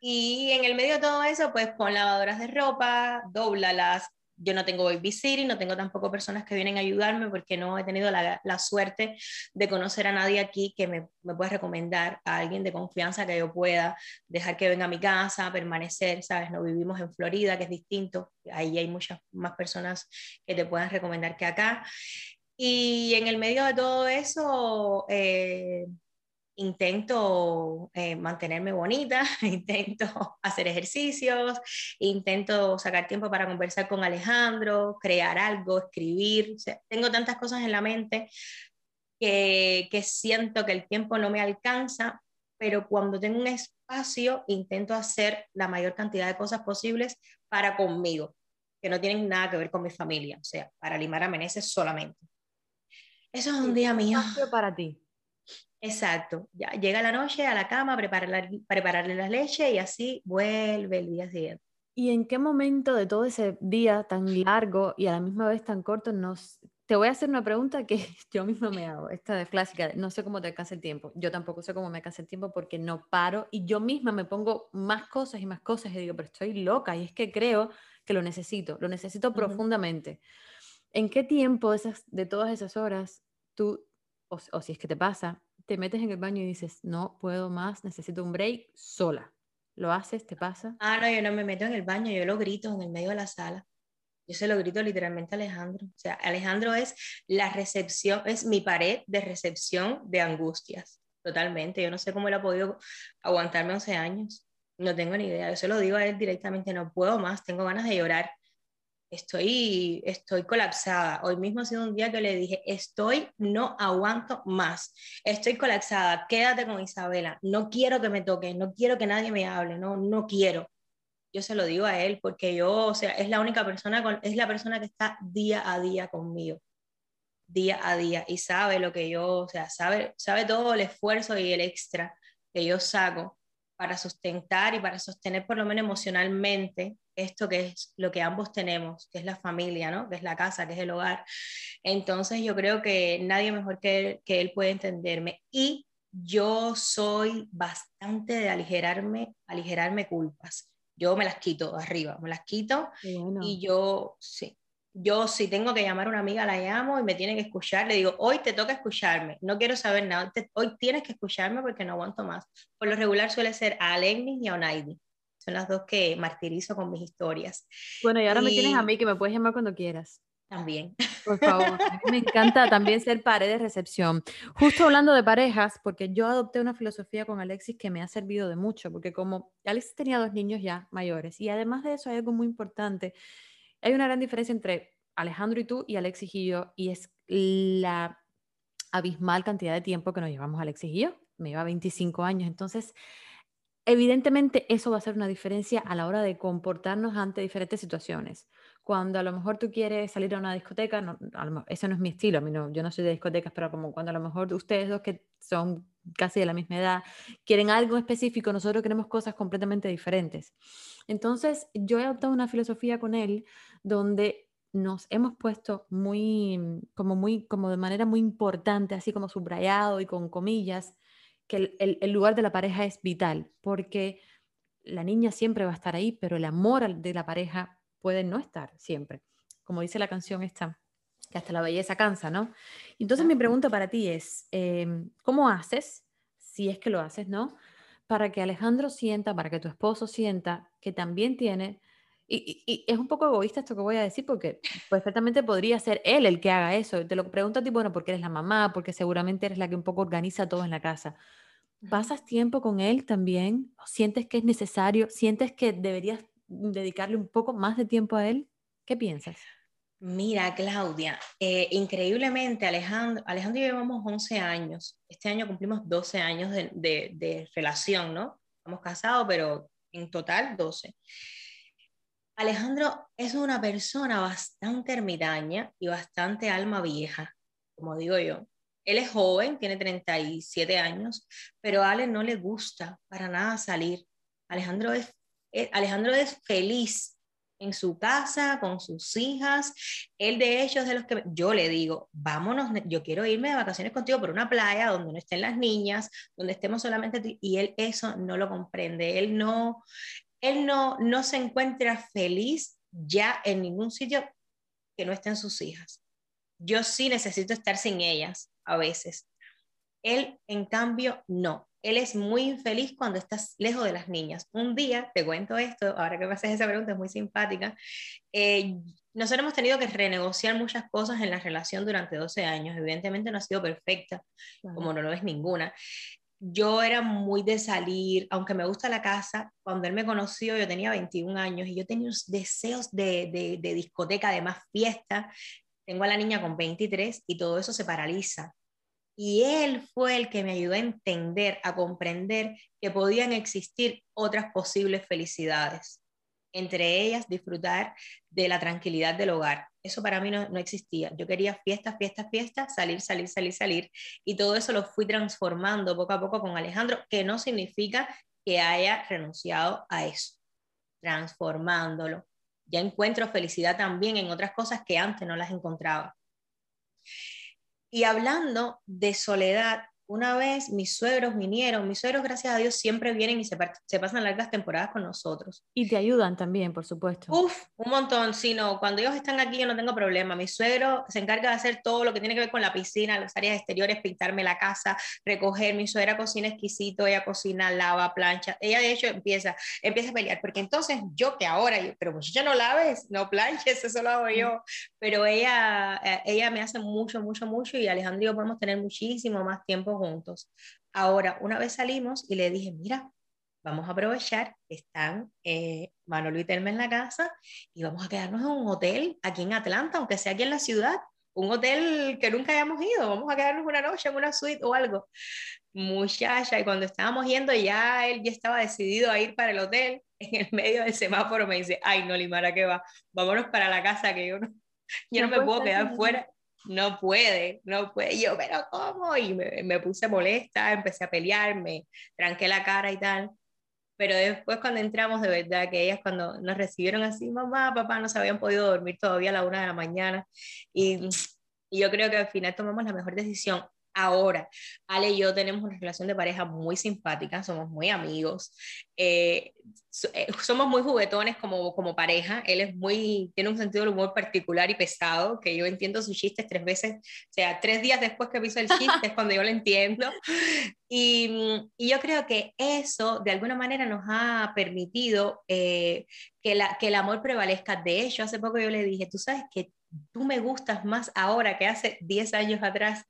Y en el medio de todo eso, pues pon lavadoras de ropa, doblalas. Yo no tengo babysitting, no tengo tampoco personas que vienen a ayudarme porque no he tenido la, la suerte de conocer a nadie aquí que me, me pueda recomendar a alguien de confianza que yo pueda dejar que venga a mi casa, permanecer, ¿sabes? No vivimos en Florida, que es distinto. Ahí hay muchas más personas que te puedan recomendar que acá. Y en el medio de todo eso, eh, intento eh, mantenerme bonita, intento hacer ejercicios, intento sacar tiempo para conversar con Alejandro, crear algo, escribir. tengo tantas cosas en la mente que, que siento que el tiempo no me alcanza, pero cuando tengo un espacio intento hacer la mayor cantidad de cosas posibles para conmigo, que no tienen nada que ver con mi familia, o sea, para limar a Meneses solamente. Eso es un día mío. para ti. Exacto. Ya llega la noche a la cama, prepararle, prepararle la leche y así vuelve el día siguiente. ¿Y en qué momento de todo ese día tan largo y a la misma vez tan corto nos... Te voy a hacer una pregunta que yo misma me hago, esta es clásica, no sé cómo te alcanza el tiempo, yo tampoco sé cómo me alcanza el tiempo porque no paro y yo misma me pongo más cosas y más cosas y digo, pero estoy loca y es que creo que lo necesito, lo necesito profundamente. ¿En qué tiempo de, esas, de todas esas horas tú, o si es que te pasa, te metes en el baño y dices, no puedo más, necesito un break sola. ¿Lo haces? ¿Te pasa? Ah, no, yo no me meto en el baño, yo lo grito en el medio de la sala. Yo se lo grito literalmente a Alejandro. O sea, Alejandro es la recepción, es mi pared de recepción de angustias. Totalmente. Yo no sé cómo él ha podido aguantarme 11 años. No tengo ni idea. Yo se lo digo a él directamente, no puedo más, tengo ganas de llorar estoy, estoy colapsada. Hoy mismo ha sido un día que le dije, estoy, no aguanto más, estoy colapsada, quédate con Isabela, no quiero que me toque, no quiero que nadie me hable, no, no quiero. Yo se lo digo a él porque yo, o sea, es la única persona, con, es la persona que está día a día conmigo, día a día, y sabe lo que yo, o sea, sabe, sabe todo el esfuerzo y el extra que yo saco para sustentar y para sostener por lo menos emocionalmente esto que es lo que ambos tenemos, que es la familia, ¿no? que es la casa, que es el hogar. Entonces yo creo que nadie mejor que él, que él puede entenderme. Y yo soy bastante de aligerarme, aligerarme culpas. Yo me las quito arriba, me las quito y yo, sí, yo si tengo que llamar a una amiga, la llamo y me tiene que escuchar, le digo, hoy te toca escucharme, no quiero saber nada, hoy tienes que escucharme porque no aguanto más. Por lo regular suele ser a Alegnis y a Onaidi. Son las dos que martirizo con mis historias. Bueno, y ahora me tienes a mí que me puedes llamar cuando quieras. También. Por favor, a mí me encanta también ser pared de recepción. Justo hablando de parejas, porque yo adopté una filosofía con Alexis que me ha servido de mucho, porque como Alexis tenía dos niños ya mayores, y además de eso hay algo muy importante, hay una gran diferencia entre Alejandro y tú y Alexis y yo, y es la abismal cantidad de tiempo que nos llevamos Alexis y yo. Me lleva 25 años, entonces evidentemente eso va a hacer una diferencia a la hora de comportarnos ante diferentes situaciones. Cuando a lo mejor tú quieres salir a una discoteca, no, no es mi estilo, a no, yo no soy de discotecas, pero como cuando a lo mejor ustedes dos que son casi de la misma edad quieren algo específico, nosotros queremos cosas completamente diferentes. Entonces yo he adoptado una filosofía con él donde nos hemos puesto muy, mm, como muy, como de manera muy importante, así como subrayado y con comillas, que el, lugar de la pareja es vital, porque la niña siempre va a estar ahí, pero el amor de la pareja puede no estar siempre. Como dice la canción esta, que hasta la belleza cansa, ¿no? Entonces mi pregunta para ti es, em, ¿cómo haces, si es que lo haces, ¿no? Para que Alejandro sienta, para que tu esposo sienta que también tiene y, es un poco egoísta esto que voy a decir porque perfectamente podría ser él el que haga eso. Te lo pregunto a ti, bueno, porque eres la mamá, porque seguramente eres la que un poco organiza todo en la casa. ¿Pasas tiempo con él también? ¿Sientes que es necesario? ¿Sientes que deberías dedicarle un poco más de tiempo a él? ¿Qué piensas? Mira, Claudia, eh, increíblemente Alejandro, Alejandro y yo llevamos 11 años. Este año cumplimos 12 años de, de, de relación, ¿no? Estamos casados, pero en total 12. Alejandro es una persona bastante ermitaña y bastante alma vieja, como digo yo. Él es joven, tiene 37 años, pero a Ale no le gusta para nada salir. Alejandro es, Alejandro es feliz en su casa, con sus hijas. Él de hecho es de los que yo le digo, vámonos, yo quiero irme de vacaciones contigo por una playa donde no estén las niñas, donde estemos solamente y él eso no lo comprende. Él no, él no, no se encuentra feliz ya en ningún sitio que no estén sus hijas. Yo sí necesito estar sin ellas a veces. Él, en cambio, no. Él es muy infeliz cuando estás lejos de las niñas. Un día, te cuento esto, ahora que me haces esa pregunta, es muy simpática. Eh, nosotros hemos tenido que renegociar muchas cosas en la relación durante 12 años. Evidentemente no ha sido perfecta, como no lo es ninguna. Yo era muy de salir, aunque me gusta la casa, cuando él me conoció yo tenía 21 años y yo tenía deseos de, de, de discoteca, de más fiesta. Tengo a la niña con 23 y todo eso se paraliza y él fue el que me ayudó a entender, a comprender que podían existir otras posibles felicidades, entre ellas disfrutar de la tranquilidad del hogar. Eso para mí no, existía. Yo quería fiestas, fiestas, fiestas, salir, salir, salir, salir. Y todo eso lo fui transformando poco a poco con Alejandro, que no significa que haya renunciado a eso, transformándolo. Ya encuentro felicidad también en otras cosas que antes no las encontraba. Y hablando de soledad, una vez mis suegros vinieron, mis suegros, gracias a Dios, siempre vienen y se, se, pasan largas temporadas con nosotros. Y te ayudan también, por supuesto. Uf, un montón, si no, cuando ellos están aquí yo no tengo problema. Mi suegro se encarga de hacer todo lo que tiene que ver con la piscina, las áreas exteriores, pintarme la casa, recoger. Mi suegra cocina exquisito, ella cocina, lava, plancha. Ella de hecho empieza, empieza a pelear, porque entonces yo que ahora, yo, pero pues ya no laves, no planches, eso lo hago yo. Pero ella, eh, ella me hace mucho, mucho, mucho y Alejandro y yo podemos tener muchísimo más tiempo juntos. Ahora, una vez salimos y le dije, mira, vamos a aprovechar están eh, Manolo y Telma en la casa y vamos a quedarnos en un hotel aquí en Atlanta, aunque sea aquí en la ciudad, un hotel que nunca hayamos ido, vamos a quedarnos una noche en una suite o algo. Muchacha, y cuando estábamos yendo ya él ya estaba decidido a ir para el hotel, en el medio del semáforo me dice, ay no, Limara, ¿qué va? Vámonos para la casa que yo no, yo no, no me puedo quedar fuera no puede, no puede. Yo, pero ¿cómo? Y me, me, puse molesta, empecé a pelear, me tranqué la cara y tal. Pero después cuando entramos, de verdad, que ellas cuando nos recibieron así, mamá, papá, no se habían podido dormir todavía a la una de la mañana. Y, y yo creo que al final tomamos la mejor decisión. Ahora, Ale y yo tenemos una relación de pareja muy simpática, somos muy amigos, eh, eh, somos muy juguetones como, como pareja, él es muy, tiene un sentido del humor particular y pesado, que yo entiendo sus chistes tres veces, o sea, tres días después que hizo el chiste es cuando yo lo entiendo, y, y, yo creo que eso de alguna manera nos ha permitido eh, que, la, que el amor prevalezca. De hecho, hace poco yo le dije, tú sabes que tú me gustas más ahora que hace 10 años atrás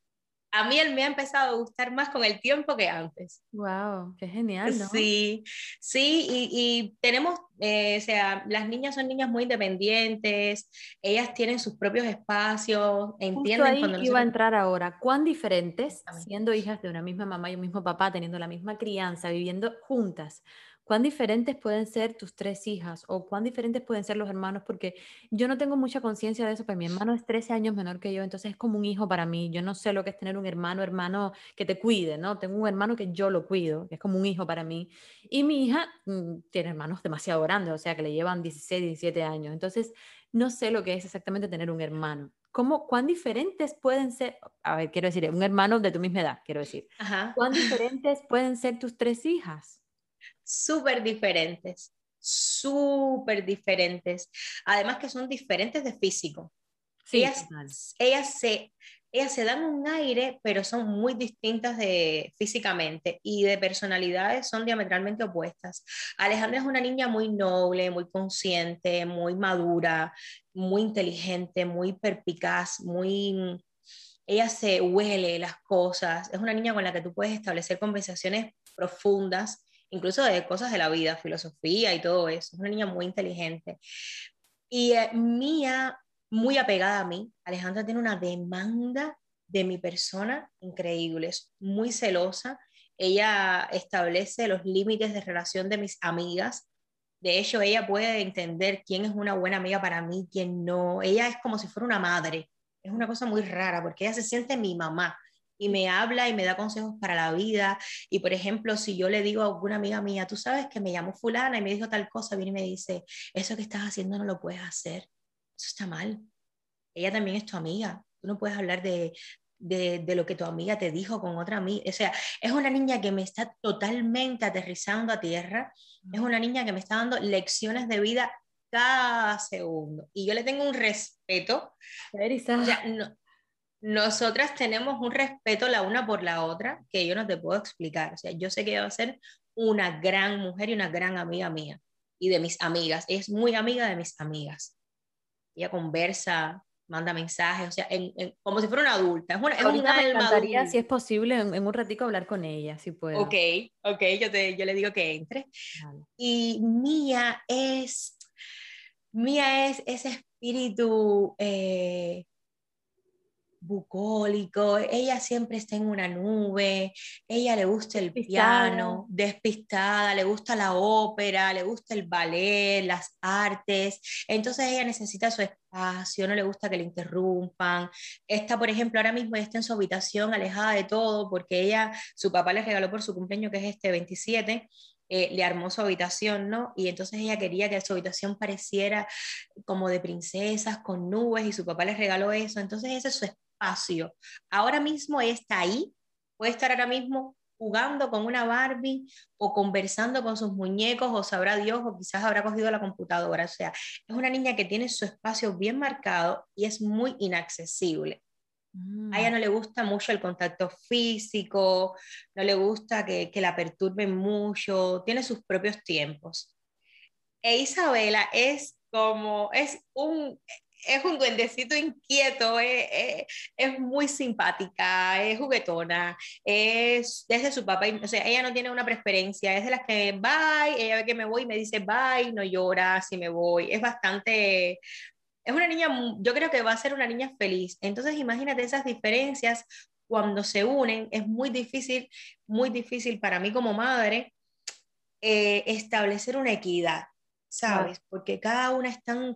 a mí él me ha empezado a gustar más con el tiempo que antes. Wow, qué genial, ¿no? Sí, sí, y, y tenemos, eh, o sea, las niñas son niñas muy independientes, ellas tienen sus propios espacios, entienden Justo ahí cuando iba a entrar ahora, ¿cuán diferentes, siendo hijas de una misma mamá y un mismo papá, teniendo la misma crianza, viviendo juntas, cuán diferentes pueden ser tus tres hijas o cuán diferentes pueden ser los hermanos, porque yo no tengo mucha conciencia de eso, pero mi hermano es 13 años menor que yo, entonces es como un hijo para mí. Yo no sé lo que es tener un hermano, hermano que te cuide, ¿no? Tengo un hermano que yo lo cuido, que es como un hijo para mí. Y mi hija mm, tiene hermanos demasiado grandes, o sea, que le llevan 16, 17 años. Entonces, no sé lo que es exactamente tener un hermano. ¿Cómo, ¿Cuán diferentes pueden ser? A ver, quiero decir, un hermano de tu misma edad, quiero decir. Ajá. ¿Cuán diferentes pueden ser tus tres hijas? Súper diferentes, súper diferentes. Además que son diferentes de físico. Sí, ellas, ellas, se, ellas se dan un aire, pero son muy distintas de, físicamente y de personalidades son diametralmente opuestas. Alejandra es una niña muy noble, muy consciente, muy madura, muy inteligente, muy perpicaz, muy... Ella se huele las cosas, es una niña con la que tú puedes establecer conversaciones profundas incluso de cosas de la vida, filosofía y todo eso. Es una niña muy inteligente. Y eh, Mía, muy apegada a mí, Alejandra tiene una demanda de mi persona increíble, es muy celosa. Ella establece los límites de relación de mis amigas. De hecho, ella puede entender quién es una buena amiga para mí, quién no. Ella es como si fuera una madre. Es una cosa muy rara porque ella se siente mi mamá y me habla y me da consejos para la vida. Y por ejemplo, si yo le digo a alguna amiga mía, tú sabes que me llamó fulana y me dijo tal cosa, viene y me dice, eso que estás haciendo no lo puedes hacer, eso está mal. Ella también es tu amiga, tú no puedes hablar de, de, de, lo que tu amiga te dijo con otra amiga. O sea, es una niña que me está totalmente aterrizando a tierra, es una niña que me está dando lecciones de vida cada segundo. Y yo le tengo un respeto. O sea, no, nosotras tenemos un respeto la una por la otra que yo no te puedo explicar. O sea, yo sé que ella va a ser una gran mujer y una gran amiga mía y de mis amigas. Es muy amiga de mis amigas. Ella conversa, manda mensajes, o sea, como si fuera una adulta. Es, una, es un me encantaría, si es posible, en, un ratico hablar con ella, si puedo. Ok, ok, yo, te, yo le digo que entre. Y Mía es, Mía es ese espíritu eh, bucólico, ella siempre está en una nube, ella le gusta el piano, despistada, le gusta la ópera, le gusta el ballet, las artes, entonces ella necesita su espacio, no le gusta que le interrumpan. Está, por ejemplo, ahora mismo está en su habitación alejada de todo porque ella, su papá le regaló por su cumpleaños que es este 27 eh, le armó su habitación, ¿no? Y entonces ella quería que su habitación pareciera como de princesas, con nubes, y su papá le regaló eso. Entonces ese es su espacio. Ahora mismo está ahí, puede estar ahora mismo jugando con una Barbie o conversando con sus muñecos o sabrá Dios o quizás habrá cogido la computadora. O sea, es una niña que tiene su espacio bien marcado y es muy inaccesible. A ella mm. no le gusta mucho el contacto físico, no le gusta que, que la perturben mucho, tiene sus propios tiempos. E Isabela es como, es un, es un duendecito inquieto, eh, eh, es, muy simpática, es juguetona, es desde su papá, o sea, ella no tiene una preferencia, es de las que bye, ella ve que me voy y me dice bye, no llora si me voy, es bastante, es una niña, yo creo que va a ser una niña feliz. Entonces, imagínate esas diferencias cuando se unen, es muy difícil, muy difícil para mí como madre eh, establecer una equidad, ¿sabes? Porque cada una es tan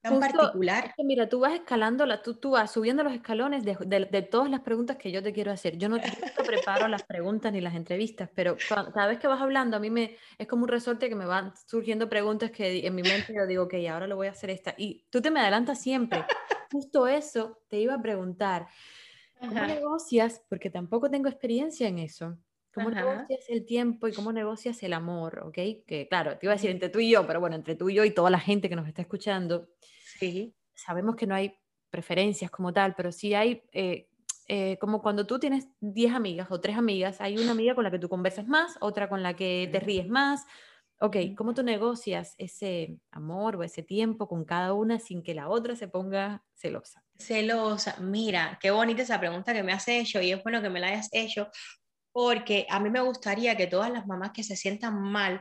tan particular. mira, tú vas escalando, la, tú, tú vas subiendo los escalones de, de, todas las preguntas que yo te quiero hacer. Yo no, te preparo las preguntas ni las entrevistas, pero cada vez que vas hablando, a mí me es como un resorte que me van surgiendo preguntas que en mi mente yo digo, ok, ahora lo voy a hacer esta. Y tú te me adelantas siempre. Justo eso te iba a preguntar. ¿Cómo negocias? Porque tampoco tengo experiencia en eso. ¿Cómo negocias el tiempo y cómo negocias el amor? ¿Ok? Que claro, te iba a decir entre tú y yo, pero bueno, entre tú y yo y toda la gente que nos está escuchando, sí. sabemos que no hay preferencias como tal, pero sí hay, eh, eh, como cuando tú tienes 10 amigas o 3 amigas, hay una amiga con la que tú conversas más, otra con la que te ríes más. Ok, ¿cómo tú negocias ese amor o ese tiempo con cada una sin que la otra se ponga celosa? Celosa, mira, qué bonita esa pregunta que me has hecho y es bueno que me la hayas hecho porque a mí me gustaría que todas las mamás que se sientan mal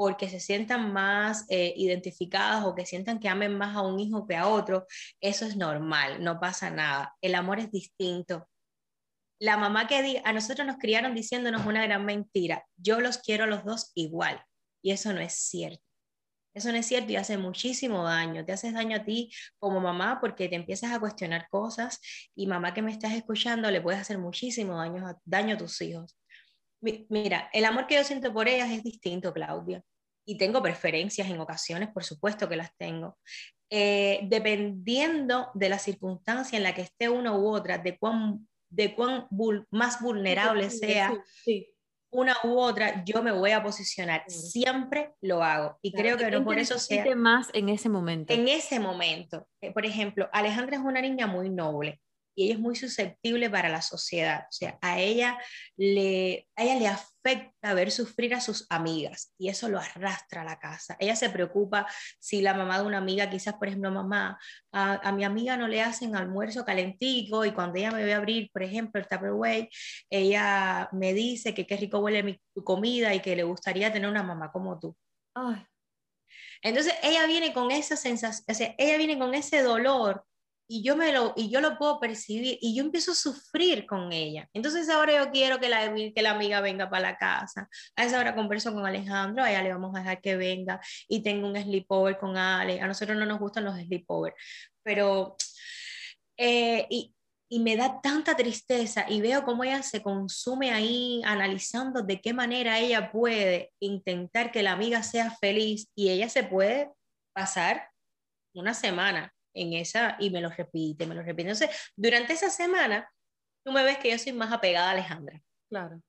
porque se sientan más eh, identificadas o que sientan que amen más a un hijo que a otro, eso es normal, no pasa nada. El amor es distinto. La mamá que a nosotros nos criaron diciéndonos una gran mentira, yo los quiero a los dos igual, y eso no es cierto. Eso no es cierto y hace muchísimo daño. Te haces daño a ti como mamá porque te empiezas a cuestionar cosas y mamá que me estás escuchando le puedes hacer muchísimo daño, daño a tus hijos. Mira, el amor que yo siento por ellas es distinto, Claudia. Y tengo preferencias en ocasiones, por supuesto que las tengo. Eh, dependiendo de la circunstancia en la que esté una u otra, de cuán, de cuán más vulnerable sea, sí una u otra, yo me voy a posicionar. Siempre lo hago. Y creo que no por eso sea. más en ese momento. En ese momento. Eh, por ejemplo, Alejandra es una niña muy noble y ella es muy susceptible para la sociedad. O sea, a ella le, a ella le afecta ver sufrir a sus amigas y eso lo arrastra a la casa. Ella se preocupa si la mamá de una amiga, quizás, por ejemplo, mamá, a, mi amiga no le hacen almuerzo calentico y cuando ella me ve abrir, por ejemplo, el Tupperware, ella me dice que qué rico huele mi comida y que le gustaría tener una mamá como tú. Entonces ella viene con esa sensación, o sea, ella viene con ese dolor y yo, me lo, y yo lo puedo percibir y yo empiezo a sufrir con ella. Entonces ahora yo quiero que la, que la amiga venga para la casa. A esa hora converso con Alejandro, a ella le vamos a dejar que venga y tengo un sleepover con Ale. A nosotros no nos gustan los sleepover, pero... Eh, y, y me da tanta tristeza y veo cómo ella se consume ahí analizando de qué manera ella puede intentar que la amiga sea feliz y ella se puede pasar una semana en esa y me lo repite, me lo repite. Entonces, durante esa semana, tú me ves que yo soy más apegada a Alejandra. Claro.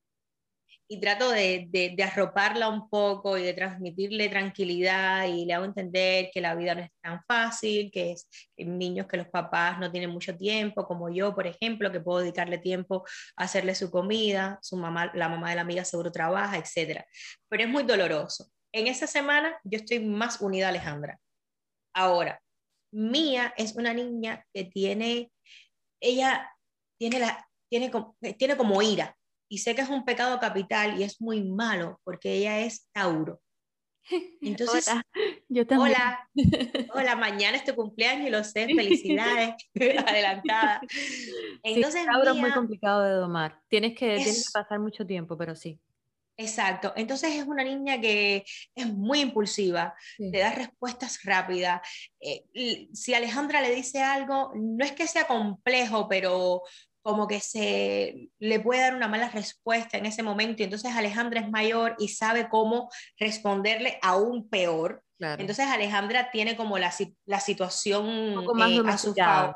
y trato de, de, arroparla un poco y de transmitirle tranquilidad y le hago entender que la vida no es tan fácil, que es niños que los papás no tienen mucho tiempo, como yo, por ejemplo, que puedo dedicarle tiempo a hacerle su comida, su mamá, la mamá de la amiga seguro trabaja, etc. Pero es muy doloroso. En esa semana yo estoy más unida a Alejandra. Ahora, Mía es una niña que tiene, ella tiene, la, tiene, tiene como ira, y sé que es un pecado capital y es muy malo porque ella es Tauro. Entonces, hola, yo también. Hola, hola, mañana es tu cumpleaños y lo sé, felicidades, adelantada. Entonces, Tauro es muy complicado de domar, tienes que, tienes que pasar mucho tiempo, pero sí. Exacto, entonces es una niña que es muy impulsiva, te da respuestas rápidas. Eh, si Alejandra le dice algo, no es que sea complejo, pero como que se le puede dar una mala respuesta en ese momento y entonces Alejandra es mayor y sabe cómo responderle aún peor. Entonces Alejandra tiene como la, la situación más eh, a su favor.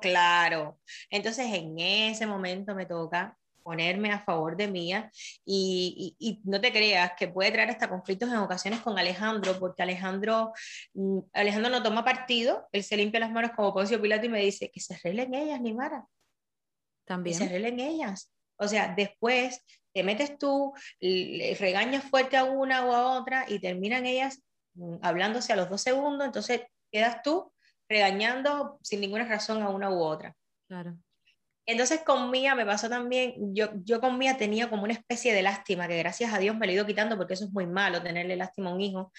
claro. Entonces en ese momento me toca ponerme a favor de Mía y, y, no te creas que puede traer hasta conflictos en ocasiones con Alejandro, porque Alejandro, mm, Alejandro no toma partido, él se limpia las manos como Poncio Pilato y me dice que se arreglen ellas, ni Mara, también. se arreglen ellas. O sea, después te metes tú, le regañas fuerte a una o a otra y terminan ellas mm, hablándose a los dos segundos, entonces quedas tú regañando sin ninguna razón a una u otra. Claro. Entonces con Mía me pasó también, yo, yo con Mía tenía como una especie de lástima, que gracias a Dios me lo he ido quitando porque eso es muy malo, tenerle lástima a un hijo,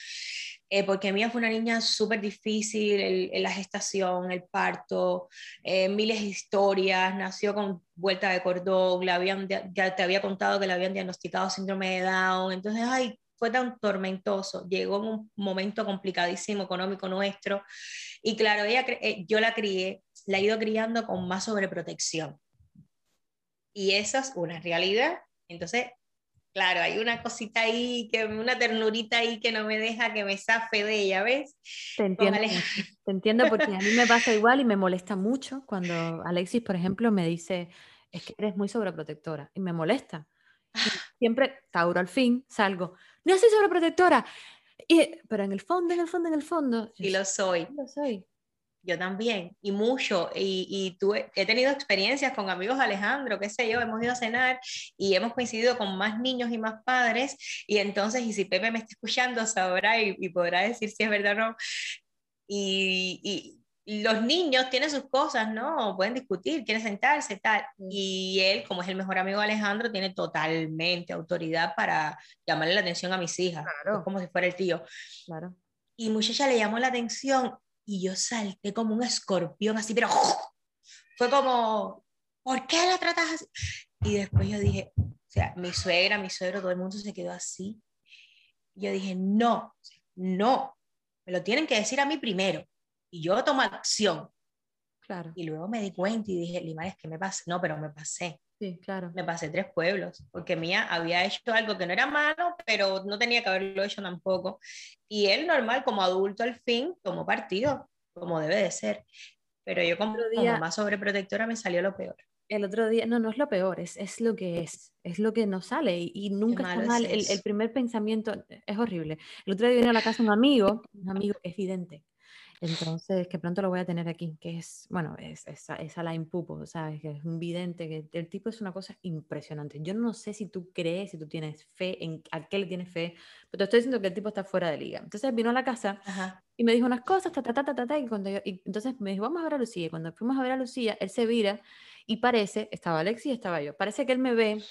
eh, porque Mía fue una niña súper difícil, en la gestación, el parto, eh, miles de historias, nació con vuelta de cordón, la habían, ya te había contado que le habían diagnosticado síndrome de Down, entonces, ay, fue tan tormentoso, llegó en un momento complicadísimo económico nuestro, y claro, ella, eh, yo la crié la he ido criando con más sobreprotección. Y eso es una realidad. Entonces, claro, hay una cosita ahí, que, una ternurita ahí que no me deja que me zafe de ella, ¿ves? Te entiendo, te entiendo porque a mí me pasa igual y me molesta mucho cuando Alexis, por ejemplo, me dice, es que eres muy sobreprotectora y me molesta. siempre, Tauro, al fin, salgo, no soy sobreprotectora, y, pero en el fondo, en el fondo, en el fondo. Y lo soy. Lo soy yo también, y mucho, y, y tuve, he tenido experiencias con amigos Alejandro, qué sé yo, hemos ido a cenar y hemos coincidido con más niños y más padres, y entonces, y si Pepe me está escuchando, sabrá y, podrá decir si es verdad o no, y, y, los niños tienen sus cosas, ¿no? Pueden discutir, quieren sentarse, tal, y él, como es el mejor amigo de Alejandro, tiene totalmente autoridad para llamarle la atención a mis hijas, como si fuera el tío. Claro. Y muchacha le llamó la atención y yo salté como un escorpión así, pero fue como, ¿por qué la tratas así? Y después yo dije, o sea, mi suegra, mi suegro, todo el mundo se quedó así. Y yo dije, no, no, me lo tienen que decir a mí primero. Y yo tomo acción. Claro. Y luego me di cuenta y dije, Limares, que me pasé? No, pero me pasé. Sí, claro. Me pasé tres pueblos, porque Mía había hecho algo que no era malo, pero no tenía que haberlo hecho tampoco. Y él, normal, como adulto al fin, tomó partido, como debe de ser. Pero yo como, día, más sobreprotectora me salió lo peor. El otro día, no, no es lo peor, es, es lo que es, es lo que nos sale y, nunca está mal. El, el, primer pensamiento es horrible. El otro día vino a la casa un amigo, un amigo que es vidente, entonces, que pronto lo voy a tener aquí, que es, bueno, es, es, es Alain Pupo, ¿sabes? Que es un vidente, que el tipo es una cosa impresionante. Yo no sé si tú crees, si tú tienes fe, en a qué le tienes fe, pero te estoy diciendo que el tipo está fuera de liga. Entonces vino a la casa y me dijo unas cosas, ta, ta, ta, ta, ta, y, cuando y entonces me dijo, vamos a ver a Lucía. Y cuando fuimos a ver a Lucía, él se vira y parece, estaba Alexis y estaba yo, parece que él me ve,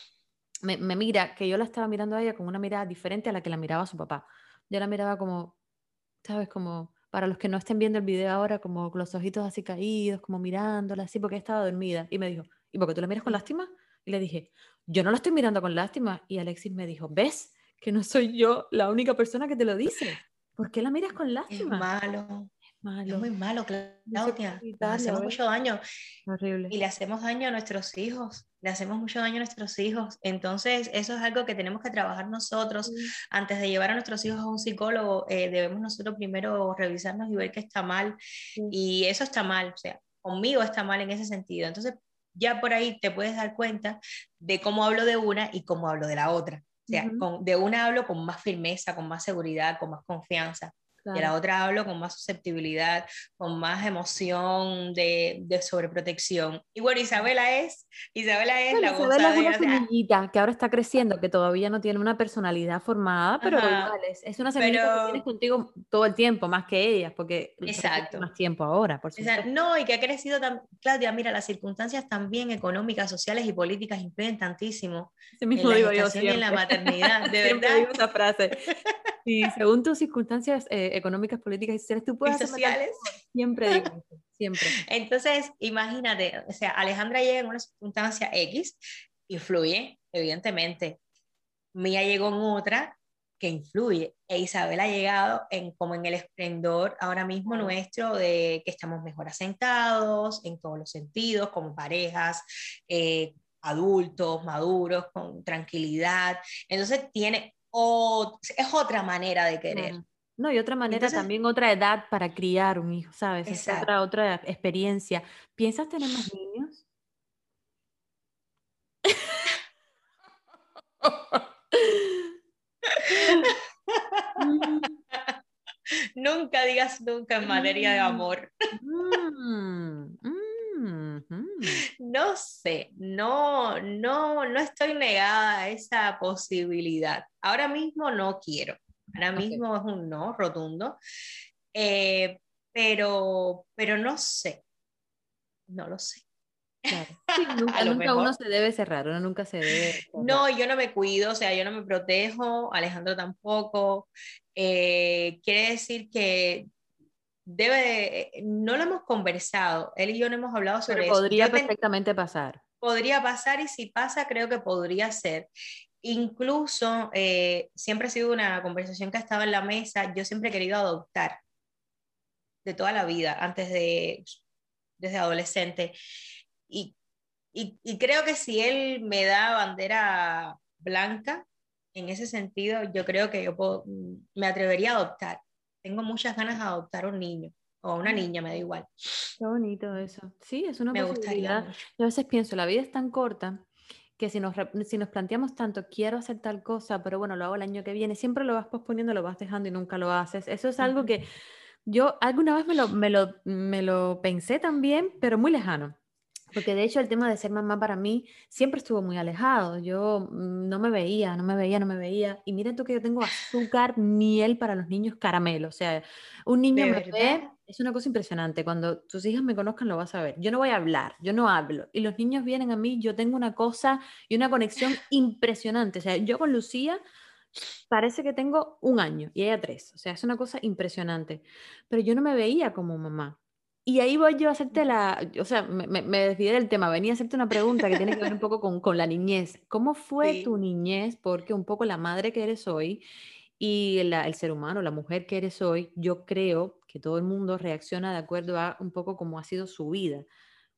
me, me mira, que yo la estaba mirando a ella con una mirada diferente a la que la miraba a su papá. Yo la miraba como, ¿sabes? Como para los que no estén viendo el video ahora, como con los ojitos así caídos, como mirándola así, porque estaba dormida. Y me dijo, ¿y por qué tú la miras con lástima? Y le dije, yo no la estoy mirando con lástima. Y Alexis me dijo, ¿ves? Que no soy yo la única persona que te lo dice. ¿Por qué la miras con lástima? Es malo. Es muy malo, Claudia. le hacemos mucho daño. Horrible. Y le hacemos daño a nuestros hijos. Le hacemos mucho daño a nuestros hijos. Entonces, eso es algo que tenemos que trabajar nosotros. Antes de llevar a nuestros hijos a un psicólogo, eh, debemos nosotros primero revisarnos y ver qué está mal. Y eso está mal. O sea, conmigo está mal en ese sentido. Entonces, ya por ahí te puedes dar cuenta de cómo hablo de una y cómo hablo de la otra. O sea, con, de una hablo con más firmeza, con más seguridad, con más confianza. Y la otra hablo con más susceptibilidad, con más emoción de, de sobreprotección. Y bueno, Isabela es, Isabela es la Isabela es una semillita que ahora está creciendo, que todavía no tiene una personalidad formada, pero igual es, es una semillita que tienes contigo todo el tiempo, más que ellas, porque Exacto. más tiempo ahora, por supuesto. No, y que ha crecido también, Claudia, mira, las circunstancias también económicas, sociales y políticas influyen tantísimo mismo en la digo y en la maternidad, de verdad. Digo esa frase. Y según tus circunstancias eh, económicas, políticas y sociales, tú puedes y sociales. Siempre digo siempre. Entonces, imagínate, o sea, Alejandra llega en una circunstancia X, influye, evidentemente. Mía llegó en otra que influye. E Isabel ha llegado en, como en el esplendor ahora mismo nuestro de que estamos mejor asentados en todos los sentidos, como parejas, eh, adultos, maduros, con tranquilidad. Entonces tiene es otra manera de querer. No, y otra manera también, otra edad para criar un hijo, ¿sabes? Es otra, otra experiencia. ¿Piensas tener más niños? nunca digas nunca en materia de mm. amor. Mm, mm, no sé, no, no, no estoy negada a esa posibilidad. Ahora mismo no quiero. Ahora mismo es un no rotundo. Eh, pero, pero no sé. No lo sé. nunca, uno se debe cerrar, uno nunca se debe. No, yo no me cuido, o sea, yo no me protejo, Alejandro tampoco. Eh, quiere decir que debe, no lo hemos conversado, él y yo no hemos hablado sobre eso. Podría perfectamente pasar. Podría pasar y si pasa, creo que podría ser. Incluso, eh, siempre ha sido una conversación que ha estado en la mesa, yo siempre he querido adoptar de toda la vida, antes de, desde adolescente. Y, y, y creo que si él me da bandera blanca, en ese sentido, yo creo que yo puedo, me atrevería a adoptar tengo muchas ganas de adoptar un niño o una niña, me da igual. Qué bonito eso. Sí, es una me posibilidad. Yo a veces pienso, la vida es tan corta que si nos, si nos planteamos tanto, quiero hacer tal cosa, pero bueno, lo hago el año que viene, siempre lo vas posponiendo, lo vas dejando y nunca lo haces. Eso es algo que yo alguna vez me lo, me lo, me lo pensé también, pero muy lejano. Porque de hecho el tema de ser mamá para mí siempre estuvo muy alejado. Yo mm, no me veía, no me veía, no me veía. Y miren tú que yo tengo azúcar, miel para los niños, caramelo. O sea, un niño me ve, es una cosa impresionante. Cuando tus hijas me conozcan lo vas a ver. Yo no voy a hablar, yo no hablo. Y los niños vienen a mí, yo tengo una cosa y una conexión impresionante. O sea, yo con Lucía parece que tengo un año y ella tres. O sea, es una cosa impresionante. Pero yo no me veía como mamá. Y ahí voy yo a hacerte la, o sea, me, me desvié del tema, venía a hacerte una pregunta que tiene que ver un poco con, con la niñez. ¿Cómo fue tu niñez? Porque un poco la madre que eres hoy y el ser humano, la mujer que eres hoy, yo creo que todo el mundo reacciona de acuerdo a un poco cómo ha sido su vida.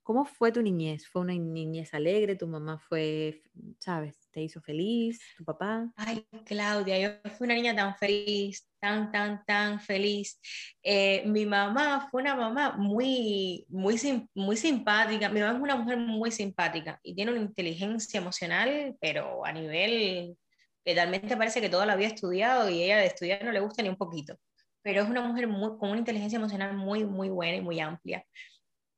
¿Cómo fue tu niñez? ¿Fue una niñez alegre? ¿Tu mamá fue, sabes, te hizo feliz? ¿Tu papá? Ay, Claudia, yo fui una niña tan feliz, tan, tan, tan feliz. Eh, mi mamá fue una mamá muy, muy, muy simpática. Mi mamá es una mujer muy simpática y tiene una inteligencia emocional, pero a nivel que realmente parece que toda la había estudiado y ella de estudiar no le gusta ni un poquito. Pero es una mujer muy, con una inteligencia emocional muy, muy buena y muy amplia.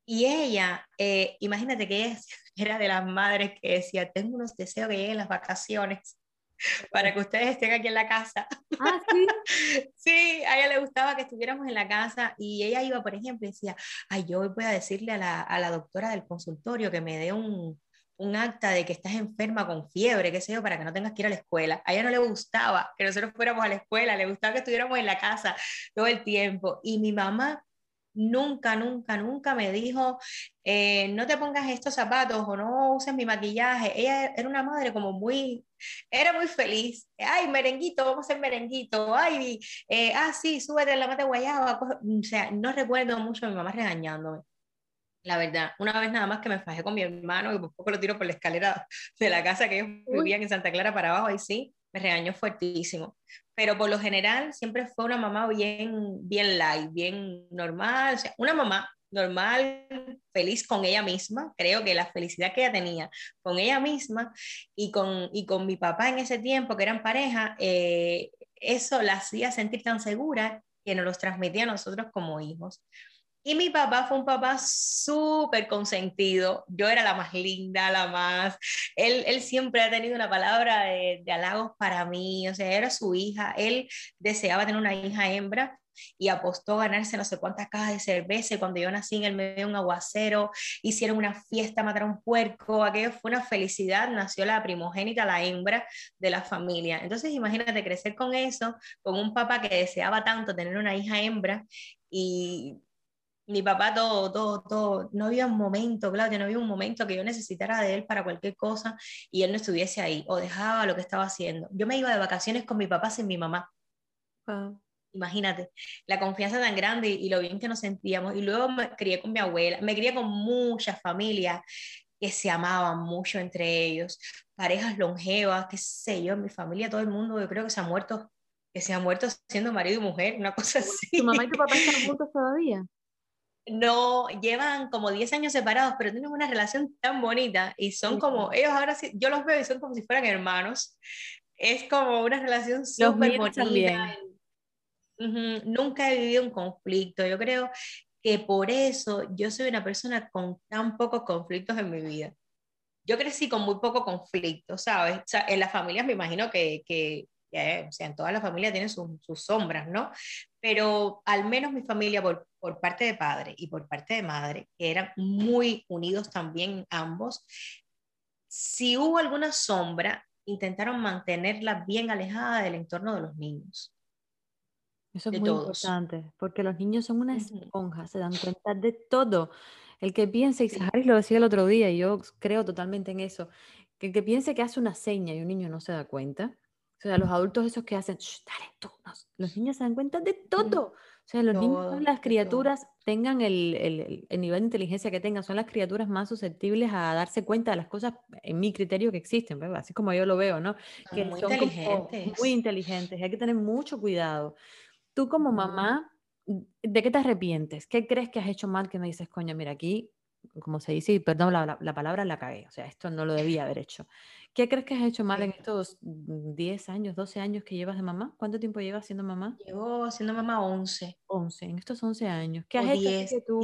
Y ella, eh, imagínate que ella era de las madres que decía, tengo unos deseos que lleguen las vacaciones para que ustedes estén aquí en la casa. Ah, sí. sí, a ella le gustaba que estuviéramos en la casa y ella iba, por ejemplo, y decía, ay, yo voy a decirle a la, a la doctora del consultorio que me dé un, un acta de que estás enferma con fiebre, qué sé yo, para que no tengas que ir a la escuela. A ella no le gustaba que nosotros fuéramos a la escuela, le gustaba que estuviéramos en la casa todo el tiempo. Y mi mamá nunca, nunca, nunca me dijo, eh, no te pongas estos zapatos o no uses mi maquillaje. Ella era una madre como muy, era muy feliz. Ay, merenguito, vamos a hacer merenguito. Ay, eh, ah, sí, súbete en la mata guayaba. O sea, no recuerdo mucho a mi mamá regañándome. La verdad, una vez nada más que me fajé con mi hermano y por poco lo tiro por la escalera de la casa que ellos vivían en Santa Clara para abajo, ahí sí, me regañó fuertísimo pero por lo general siempre fue una mamá bien, bien light, bien normal, una mamá normal, feliz con ella misma, creo que la felicidad que ella tenía con ella misma y con, y con mi papá en ese tiempo, que eran pareja, eh, eso la hacía sentir tan segura que nos los transmitía a nosotros como hijos. Y mi papá fue un papá súper consentido. Yo era la más linda, la más... Él, él siempre ha tenido una palabra de, halagos para mí. O sea, era su hija. Él deseaba tener una hija hembra y apostó a ganarse no sé cuántas cajas de cerveza. Y cuando yo nací en el medio de un aguacero, hicieron una fiesta, mataron un puerco. Aquello fue una felicidad. Nació la primogénita, la hembra de la familia. Entonces, imagínate crecer con eso, con un papá que deseaba tanto tener una hija hembra y mi papá todo, todo, todo, no había un momento, Claudia, no había un momento que yo necesitara de él para cualquier cosa y él no estuviese ahí o dejaba lo que estaba haciendo. Yo me iba de vacaciones con mi papá sin mi mamá. Imagínate, la confianza tan grande y, lo bien que nos sentíamos. Y luego me crié con mi abuela, me crié con muchas familias que se amaban mucho entre ellos, parejas longevas, qué sé yo, en mi familia todo el mundo yo creo que se ha muerto, que se ha muerto siendo marido y mujer, una cosa así. ¿Tu mamá y tu papá están juntos todavía? No llevan como 10 años separados, pero tienen una relación tan bonita y son como, ellos ahora sí, yo los veo y son como si fueran hermanos. Es como una relación súper bonita. Nunca he vivido un conflicto. Yo creo que por eso yo soy una persona con tan pocos conflictos en mi vida. Yo crecí con muy poco conflicto, ¿sabes? en las familias me imagino que, que, o sea, en toda la familia tienen sus, sus sombras, ¿no? Pero al menos mi familia, por, por parte de padre y por parte de madre, que eran muy unidos también ambos, si hubo alguna sombra, intentaron mantenerla bien alejada del entorno de los niños. Eso es muy importante, porque los niños son una esponja, se dan cuenta de todo. El que piense, y Harris lo decía el otro día, y yo creo totalmente en eso, que el que piense que hace una seña y un niño no se da cuenta, o sea, los adultos esos que hacen, dale tú, los niños se dan cuenta de todo. O sea, los niños son las criaturas, tengan el, el, el, nivel de inteligencia que tengan, son las criaturas más susceptibles a darse cuenta de las cosas, en mi criterio, que existen, ¿verdad? así como yo lo veo, ¿no? Que muy son inteligentes. muy inteligentes, hay que tener mucho cuidado. Tú como mamá, ¿de qué te arrepientes? ¿Qué crees que has hecho mal que me dices, coño, mira, aquí, como se dice, perdón la, la, palabra, la cagué, o sea, esto no lo debía haber hecho. ¿Qué crees que has hecho mal en estos 10 años, 12 años que llevas de mamá? ¿Cuánto tiempo llevas siendo mamá? Llevo siendo mamá 11. 11, en estos 11 años. ¿Qué has hecho 10, que tú...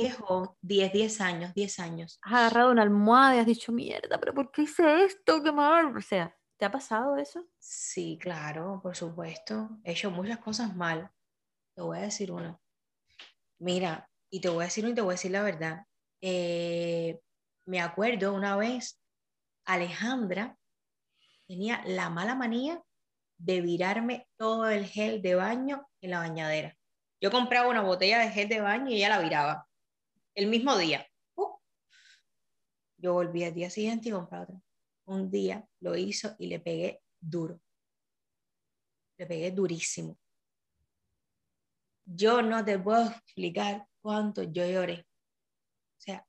10, 10, años, 10 años. Has agarrado una almohada y has dicho, mierda, pero ¿por qué hice esto? ¡Qué mal! O sea, ¿te ha pasado eso? Sí, claro, por supuesto. He hecho muchas cosas mal. Te voy a decir una. Mira, y te voy a decir y te voy a decir la verdad. Eh, me acuerdo una vez, Alejandra tenía la mala manía de virarme todo el gel de baño en la bañadera. Yo compraba una botella de gel de baño y ella la viraba. El mismo día. Uh. Yo volví al día siguiente y compraba otra. Un día lo hizo y le pegué duro. Le pegué durísimo. Yo no te puedo explicar cuánto yo lloré. O sea,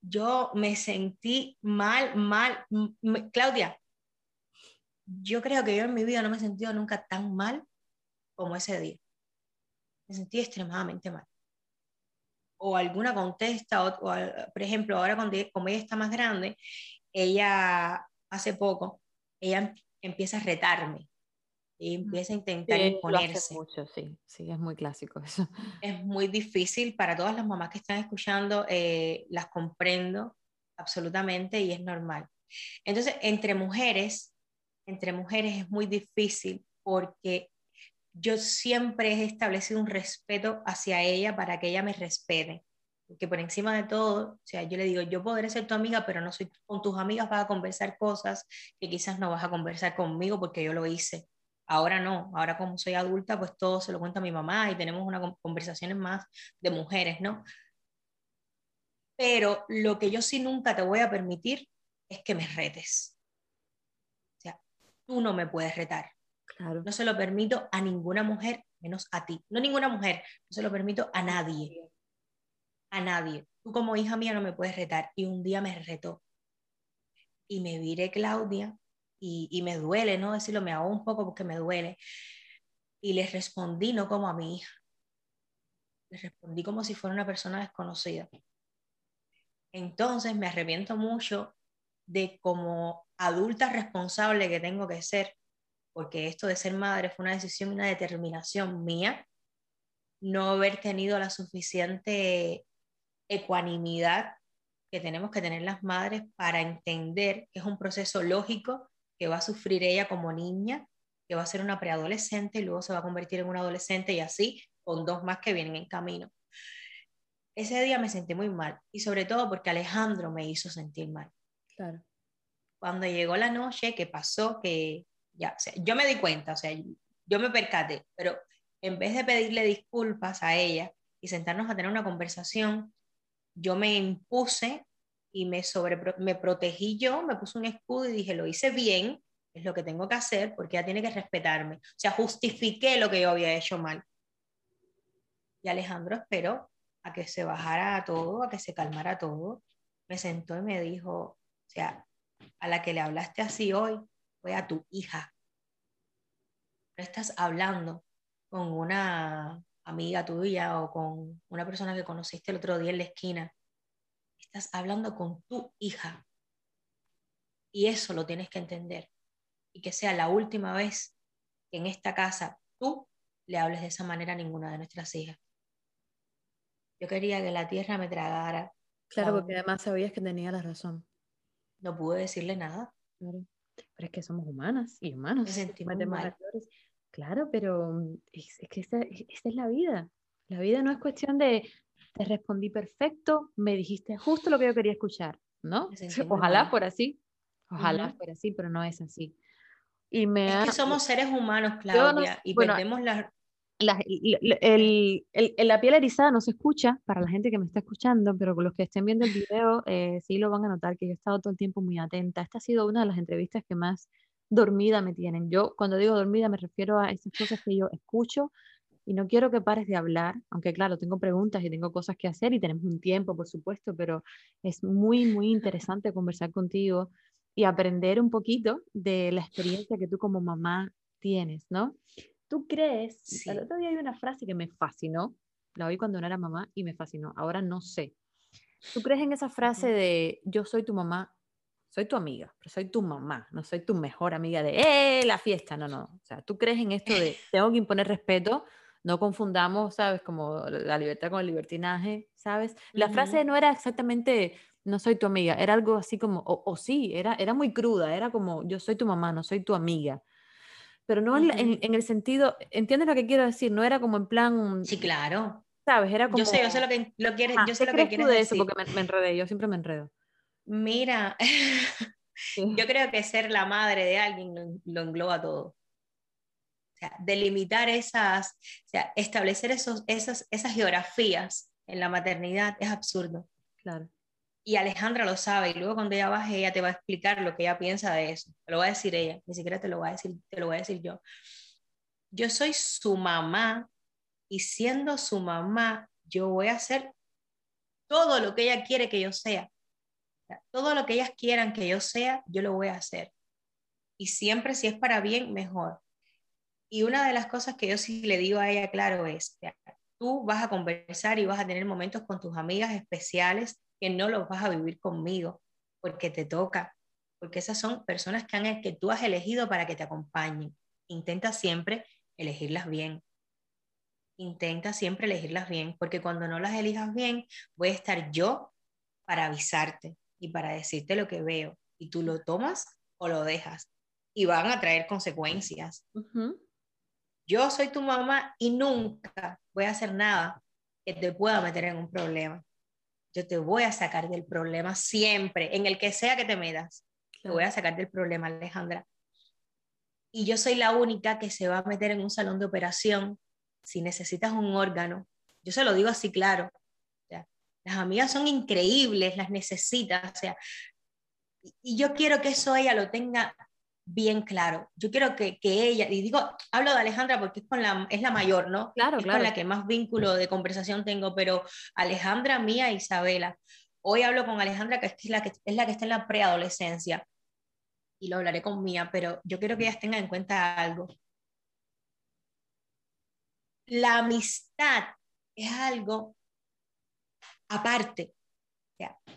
yo me sentí mal, mal. Claudia, yo creo que yo en mi vida no me he sentido nunca tan mal como ese día. Me sentí extremadamente mal. O alguna contesta, o, por ejemplo, ahora cuando, como ella está más grande, ella hace poco, ella em, empieza a retarme y empieza a intentar imponerse. mucho, sí, sí, es muy clásico eso. Es muy difícil para todas las mamás que están escuchando, eh, las comprendo absolutamente y es normal. Entonces, entre mujeres entre mujeres es muy difícil porque yo siempre he establecido un respeto hacia ella para que ella me respete. Porque por encima de todo, o sea, yo le digo, yo podré ser tu amiga, pero no soy con tus amigas vas a conversar cosas que quizás no vas a conversar conmigo porque yo lo hice. Ahora no, ahora como soy adulta, pues todo se lo cuento a mi mamá y tenemos unas conversaciones más de mujeres, ¿no? Pero lo que yo sí nunca te voy a permitir es que me retes tú no me puedes retar. Claro. No se lo permito a ninguna mujer, menos a ti. No ninguna mujer, no se lo permito a nadie. A nadie. Tú como hija mía no me puedes retar. Y un día me retó. Y me viré Claudia y, me duele, ¿no? Decirlo, me hago un poco porque me duele. Y le respondí no como a mi hija. Le respondí como si fuera una persona desconocida. Entonces me arrepiento mucho de como adulta responsable que tengo que ser, porque esto de ser madre fue una decisión y una determinación mía, no haber tenido la suficiente ecuanimidad que tenemos que tener las madres para entender que es un proceso lógico que va a sufrir ella como niña, que va a ser una preadolescente y luego se va a convertir en una adolescente y así con dos más que vienen en camino. Ese día me sentí muy mal y sobre todo porque Alejandro me hizo sentir mal. Claro. Cuando llegó la noche, que pasó, que ya, o sea, yo me di cuenta, o sea, yo me percaté, pero en vez de pedirle disculpas a ella y sentarnos a tener una conversación, yo me impuse y me, sobre, me protegí yo, me puse un escudo y dije, lo hice bien, es lo que tengo que hacer porque ella tiene que respetarme. O sea, justifiqué lo que yo había hecho mal. Y Alejandro esperó a que se bajara todo, a que se calmara todo. Me sentó y me dijo, o sea, a la que le hablaste así hoy fue a tu hija. No estás hablando con una amiga tuya o con una persona que conociste el otro día en la esquina. Estás hablando con tu hija. Y eso lo tienes que entender. Y que sea la última vez que en esta casa tú le hables de esa manera a ninguna de nuestras hijas. Yo quería que la tierra me tragara. Claro, porque además sabías que tenía la razón. No pude decirle nada. Pero es que somos humanas y humanos. Me sentí muy mal. Claro, pero mm, es, que esa, es la vida. La vida no es cuestión de te respondí perfecto, me dijiste justo lo que yo quería escuchar, ¿no? Ojalá fuera así, ojalá fuera así, pero no es así. Y me es que somos seres humanos, Claudia, y perdemos la... La, el, el, la piel erizada no se escucha para la gente que me está escuchando, pero los que estén viendo el video eh, sí lo van a notar que yo he estado todo el tiempo muy atenta. Esta ha sido una de las entrevistas que más dormida me tienen. Yo cuando digo dormida me refiero a esas cosas que yo escucho y no quiero que pares de hablar, aunque claro, tengo preguntas y tengo cosas que hacer y tenemos un tiempo, por supuesto, pero es muy, muy interesante conversar contigo y aprender un poquito de la experiencia que tú como mamá tienes, ¿no? ¿Tú crees? El otro día hay una frase que me fascinó, la oí cuando no era mamá y me fascinó, ahora no sé. ¿Tú crees en esa frase de yo soy tu mamá soy tu amiga, pero soy tu mamá, no soy tu mejor amiga de, ¡eh, la fiesta! No, no. O sea, tú crees en esto de, tengo que imponer respeto, no confundamos, ¿sabes? Como la libertad con el libertinaje, ¿sabes? La frase no era exactamente, no soy tu amiga, era algo así como, o, sí, era, era muy cruda, era como, yo soy tu mamá, no soy tu amiga. Pero no en, el sentido, ¿entiendes lo que quiero decir? No era como en plan... Sí, claro. ¿Sabes? Era como... Yo sé, yo sé lo que, lo quieres, yo sé lo que quieres de eso? Porque me, me enredé, yo siempre me enredo. Mira, yo creo que ser la madre de alguien lo, engloba todo. Sea, delimitar esas, o sea, establecer esos, esas, esas geografías en la maternidad es absurdo. Claro. Y Alejandra lo sabe, y luego cuando ella baje, ella te va a explicar lo que ella piensa de eso. Te lo va a decir ella, ni siquiera te lo va a decir, te lo voy a decir yo. Yo soy su mamá, y siendo su mamá, yo voy a hacer todo lo que ella quiere que yo sea. Todo lo que ellas quieran que yo sea, yo lo voy a hacer. Y siempre si es para bien, mejor. Y una de las cosas que yo sí le digo a ella, claro, es, tú vas a conversar y vas a tener momentos con tus amigas especiales que no los vas a vivir conmigo, porque te toca, porque esas son personas que, han, que tú has elegido para que te acompañen. Intenta siempre elegirlas bien. Intenta siempre elegirlas bien, porque cuando no las elijas bien, voy a estar yo para avisarte y para decirte lo que veo y tú lo tomas o lo dejas y van a traer consecuencias. Yo soy tu mamá y nunca voy a hacer nada que te pueda meter en un problema. Yo te voy a sacar del problema siempre, en el que sea que te metas. Te voy a sacar del problema, Alejandra. Y yo soy la única que se va a meter en un salón de operación si necesitas un órgano. Yo se lo digo así claro. Las amigas son increíbles, las necesitas, o sea, y yo quiero que eso ella lo tenga bien claro. Yo quiero que, que, ella, y digo, hablo de Alejandra porque es, con la, es la mayor, ¿no? Claro, es claro. con la que más vínculo de conversación tengo, pero Alejandra, mía, Isabela. Hoy hablo con Alejandra, que es la que, es la que está en la preadolescencia, y lo hablaré con Mía, pero yo quiero que ellas tengan en cuenta algo. La amistad es algo aparte.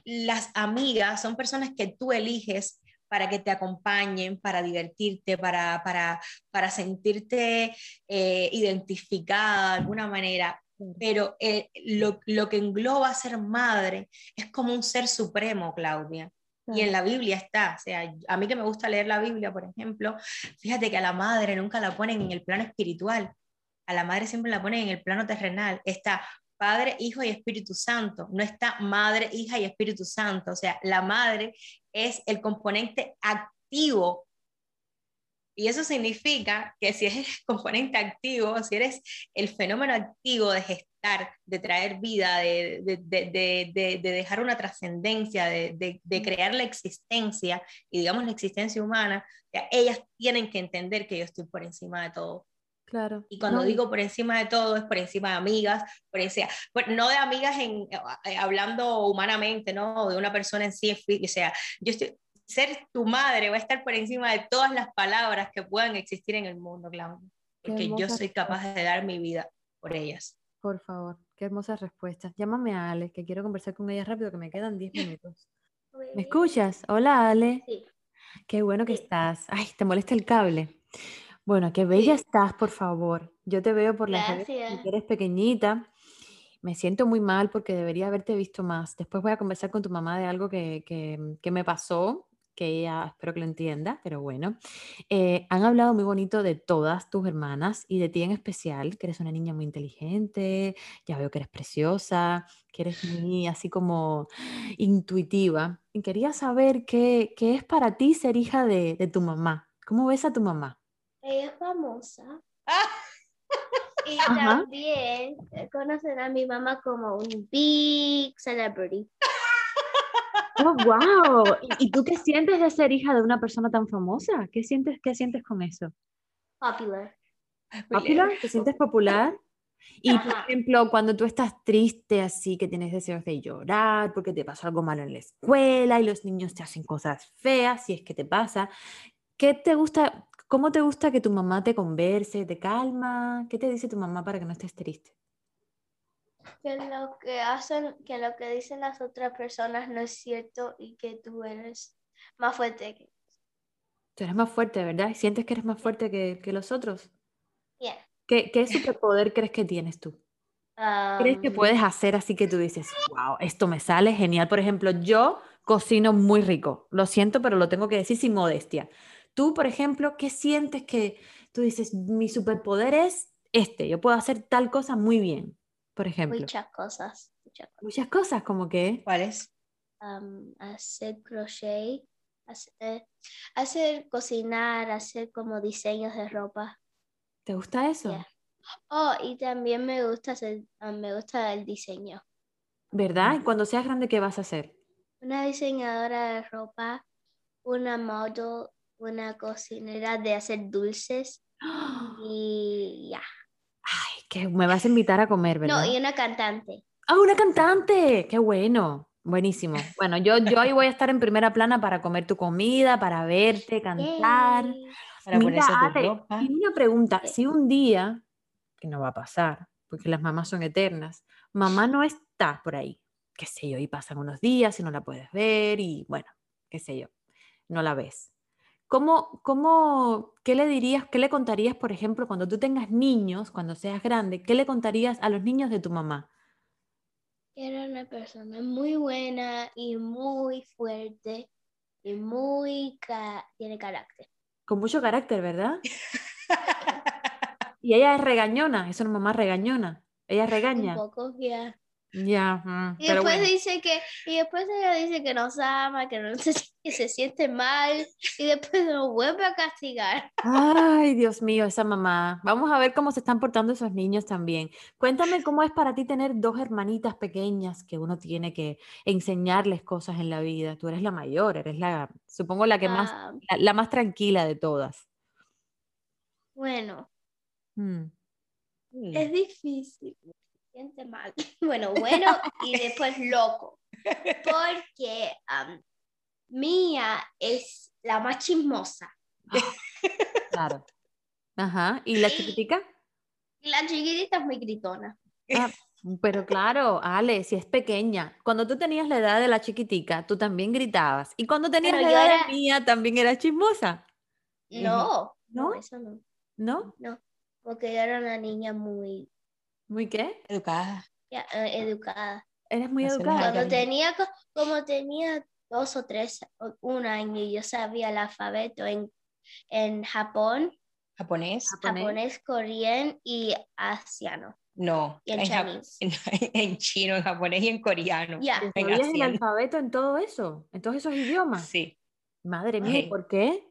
las amigas son personas que tú eliges para que te acompañen, para divertirte, para, para, para sentirte eh, identificada de alguna manera. Pero eh, lo, lo, que engloba ser madre es como un ser supremo, Claudia. Y en la Biblia está, o sea, a mí que me gusta leer la Biblia, por ejemplo, fíjate que a la madre nunca la ponen en el plano espiritual, a la madre siempre la ponen en el plano terrenal. Está Padre, Hijo y Espíritu Santo, no está Madre, Hija y Espíritu Santo. O sea, la madre es el componente activo. Y eso significa que si eres componente activo, si eres el fenómeno activo de gestar, de traer vida, de, de, de dejar una trascendencia, de, crear la existencia, y digamos la existencia humana, ellas tienen que entender que yo estoy por encima de todo. Claro. Y cuando digo por encima de todo, es por encima de amigas, por encima, no de amigas en, eh, hablando humanamente, ¿no? De una persona en sí, o sea, yo estoy, ser tu madre va a estar por encima de todas las palabras que puedan existir en el mundo, Claudia, porque yo soy capaz de dar mi vida por ellas. Por favor, qué hermosas respuestas. Llámame a Ale, que quiero conversar con ella rápido, que me quedan 10 minutos. ¿Me escuchas? Hola, Ale. Sí. Qué bueno que estás. Ay, te molesta el cable. Bueno, qué bella estás, por favor. Yo te veo por las redes, eres pequeñita. Me siento muy mal porque debería haberte visto más. Después voy a conversar con tu mamá de algo que, que, me pasó, que ella espero que lo entienda, pero bueno. Eh, han hablado muy bonito de todas tus hermanas y de ti en especial, que eres una niña muy inteligente, ya veo que eres preciosa, que eres muy así como intuitiva. Y quería saber qué, qué es para ti ser hija de, de tu mamá. ¿Cómo ves a tu mamá? Ella es famosa. Y también conocen a mi mamá como un big celebrity. Oh, wow. ¿Y, tú qué sientes de ser hija de una persona tan famosa? ¿Qué sientes, qué sientes con eso? Popular. ¿Popular? ¿Te sientes popular? Y, por ejemplo, cuando tú estás triste, así que tienes deseos de llorar porque te pasó algo malo en la escuela y los niños te hacen cosas feas, si es que te pasa, ¿qué te gusta? ¿Cómo te gusta que tu mamá te converse, te calma? ¿Qué te dice tu mamá para que no estés triste? Que lo que hacen, que lo que dicen las otras personas no es cierto y que tú eres más fuerte que Tú eres más fuerte, ¿verdad? ¿Sientes que eres más fuerte que, que los otros? Yeah. ¿Qué, ¿Qué, superpoder crees que tienes tú? ¿Crees que puedes hacer así que tú dices, wow, esto me sale genial? Por ejemplo, yo cocino muy rico. Lo siento, pero lo tengo que decir sin modestia. Tú, por ejemplo, ¿qué sientes que tú dices, mi superpoder es este, yo puedo hacer tal cosa muy bien, por ejemplo? Muchas cosas. Muchas cosas, como que... ¿Cuáles? hacer crochet, hacer, cocinar, hacer como diseños de ropa. ¿Te gusta eso? Oh, y también me gusta hacer, me gusta el diseño. ¿Verdad? ¿Y cuando seas grande qué vas a hacer? Una diseñadora de ropa, una model una cocinera de hacer dulces y ya. Ay, que me vas a invitar a comer, ¿verdad? No, y una cantante. Ah, una cantante, qué bueno. Buenísimo. Bueno, yo, yo ahí voy a estar en primera plana para comer tu comida, para verte, cantar. Para ponerse tu ropa. Y una pregunta, si un día, que no va a pasar, porque las mamás son eternas, mamá no está por ahí, qué sé yo, y pasan unos días y no la puedes ver y bueno, qué sé yo, no la ves. ¿Cómo, cómo, qué le dirías, qué le contarías, por ejemplo, cuando tú tengas niños, cuando seas grande, qué le contarías a los niños de tu mamá? Era una persona muy buena y muy fuerte y muy tiene carácter. Con mucho carácter, ¿verdad? y ella es regañona, es una mamá regañona. Ella regaña. Un poco, ya. Ya. y después dice que, y después ella dice que nos ama, que, no, que se siente mal, y después nos vuelve a castigar. Ay, Dios mío, esa mamá. Vamos a ver cómo se están portando esos niños también. Cuéntame cómo es para ti tener dos hermanitas pequeñas que uno tiene que enseñarles cosas en la vida. Tú eres la mayor, eres la, supongo la que más, ah. la, más tranquila de todas. Bueno. Mm. Es difícil siente mal. Bueno, bueno y después loco. Porque Mía es la más chismosa. Claro. Ajá. ¿Y la chiquitica? La chiquitita es muy gritona. Ah, Pero claro, Ale, si es pequeña, cuando tú tenías la edad de la chiquitica, tú también gritabas. Y cuando tenías Pero la edad era- de mía, también eras chismosa. No, ¿No? no, eso no. ¿No? No, porque yo era una niña muy ¿Muy qué? Educada. ya, eh, educada. Eres muy educada. Cuando tenía, co- como tenía dos o tres, o un año, yo sabía el alfabeto en, en Japón, ¿Japonés? Japonés. japonés, coreano y asiano. No. Y en en, en, en chino, en japonés y en coreano. Ya. ¿Sabías el alfabeto en todo eso? En todos esos idiomas. Sí. Madre mía, ¿y Ay. por qué?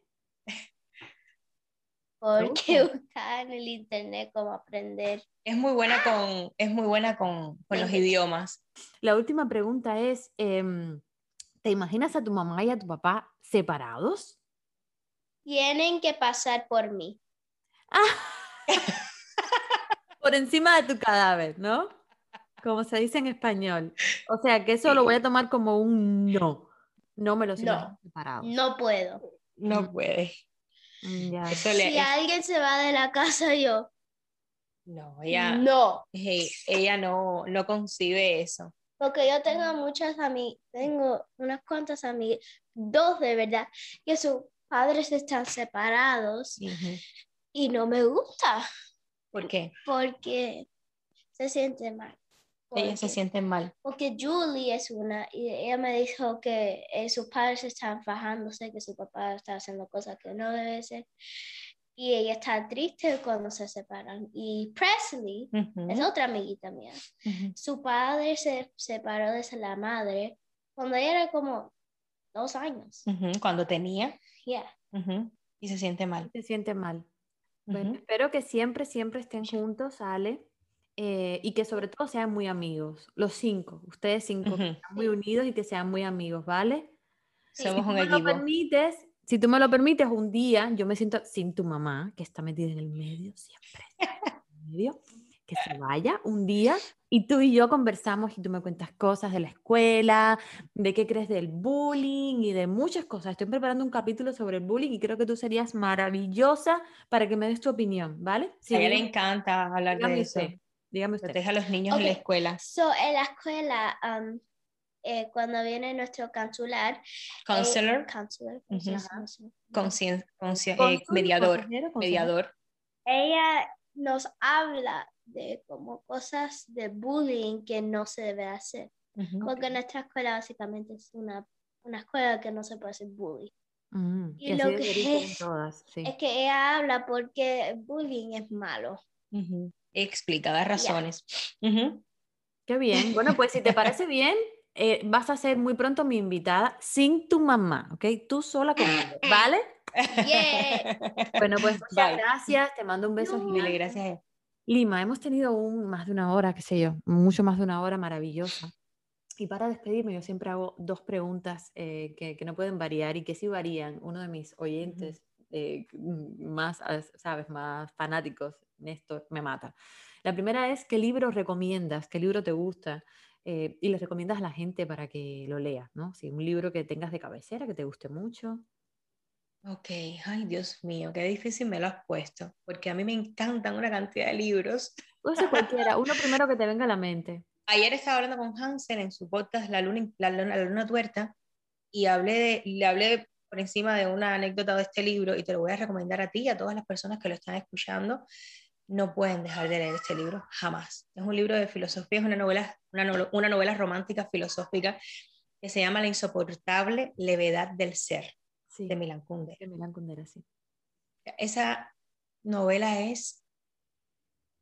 Porque buscaba en el internet cómo aprender. Es muy buena con, es muy buena con, con los idiomas. La última pregunta es, em, ¿te imaginas a tu mamá y a tu papá separados? Tienen que pasar por mí. Por encima de tu cadáver, ¿no? Como se dice en español. O sea, que eso lo voy a tomar como un no. No me los No. imagino separados. No puedo. No puede. Mm, ya. Eso le, Si alguien se va de la casa, yo. no, ella, No. ella no, no concibe eso. Porque yo tengo muchas amigas, tengo unas cuantas amigas, dos de verdad, que sus padres están separados y no me gusta ¿Por qué? porque se siente mal. Ellas se Porque- sienten mal. Porque Julie es una, y ella me dijo que eh, sus padres están fajándose, que su papá está haciendo cosas que no debe ser. Y ella está triste cuando se separan. Y Presley Ujú, es otra amiguita mía. ujú. Su padre se separó de la madre cuando ella era como dos años. Ujú, Cuando tenía Yeah. y se siente mal. Se siente mal. Bueno, espero que siempre, siempre estén juntos, Ale, eh, y que sobre todo sean muy amigos. Los cinco, ustedes cinco, que Ujú. sean muy unidos y que sean muy amigos, ¿vale? Sí. Si Somos tú un me lo equipo. permites, si tú me lo permites, un día yo me siento sin tu mamá, que está metida en el medio, siempre en el medio, que se vaya un día y tú y yo conversamos y tú me cuentas cosas de la escuela, de qué crees del bullying y de muchas cosas. Estoy preparando un capítulo sobre el bullying y creo que tú serías maravillosa para que me des tu opinión, ¿vale? Sí, a ella le encanta hablar de eso. usted, dígame usted. Protege a los niños en la escuela. So, en la escuela, um, eh, cuando viene nuestro consular, Counselor, eh, counselor, eh, mediador, consejero, consejero. mediador. ella nos habla de como cosas de bullying que no se debe hacer. Ujú. Porque nuestra escuela básicamente es una, una escuela que no se puede hacer bullying. Mm, Y y lo que es- todas, sí. Es que ella habla porque bullying es malo. Ujú. Explica, da razones. Ujú. Qué bien. Bueno, pues si te parece bien, eh, vas a ser muy pronto mi invitada sin tu mamá, ¿ok? Tú sola conmigo, ¿vale? Yeah. Bueno, pues muchas Bye. gracias, te mando un beso No. Dile gracias. Lima, hemos tenido un, más de una hora, qué sé yo, mucho más de una hora maravillosa. Y para despedirme, yo siempre hago dos preguntas eh, que, que no pueden variar y que sí varían. Uno de mis oyentes eh, más, sabes, más fanáticos, Néstor, me mata. La primera es, ¿qué libro recomiendas? ¿Qué libro te gusta? Eh, y le recomiendas a la gente para que lo lea, ¿no? Si un libro que tengas de cabecera, que te guste mucho. Ok, ay Dios mío, qué difícil me lo has puesto, porque a mí me encantan una cantidad de libros. Puede ser cualquiera, uno primero que te venga a la mente. Ayer estaba hablando con Hansen en su podcast La Luna, la Luna, la Luna Tuerta y hablé de, le hablé por encima de una anécdota de este libro y te lo voy a recomendar a ti y a todas las personas que lo están escuchando. No pueden dejar de leer este libro, jamás. Es un libro de filosofía, es una novela, una, no- una novela romántica filosófica que se llama La insoportable levedad del ser, Sí, de Milan Kundera. de Milán Kundera, sí. esa novela es,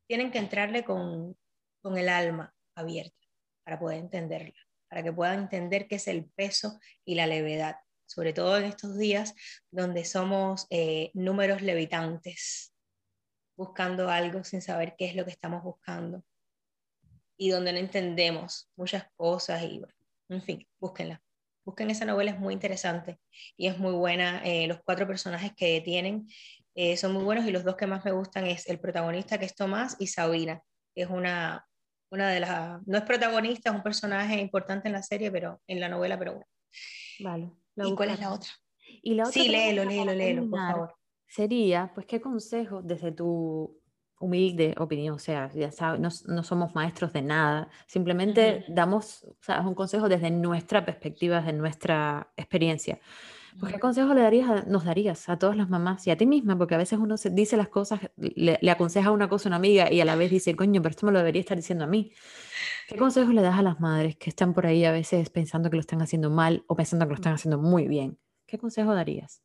tienen que entrarle con, con el alma abierta para poder entenderla, para que puedan entender qué es el peso y la levedad, sobre todo en estos días donde somos eh, números levitantes, buscando algo sin saber qué es lo que estamos buscando y donde no entendemos muchas cosas y, bueno, en fin, búsquenla. Busquen esa novela, es muy interesante y es muy buena. eh, los cuatro personajes que tienen eh, son muy buenos y los dos que más me gustan es el protagonista que es Tomás y Sabina, es una, una de las, no es protagonista, es un personaje importante en la serie, pero en la novela, pero bueno. Vale. ¿Y cuál es la otra? Y la otra Sí, léelo, léelo, léelo, por favor. Sería, pues, ¿qué consejo desde tu humilde opinión, o sea, ya sabes, no, no somos maestros de nada, simplemente Ujú. damos, o sea, es un consejo desde nuestra perspectiva, desde nuestra experiencia. Pues, ¿qué consejo le darías a- nos darías a todas las mamás y a ti misma? Porque a veces uno se dice las cosas, le, le aconseja una cosa a una amiga y a la vez dice, coño, pero esto me lo debería estar diciendo a mí. ¿Qué consejos le das a las madres que están por ahí a veces pensando que lo están haciendo mal o pensando que lo están haciendo muy bien? ¿Qué consejo darías?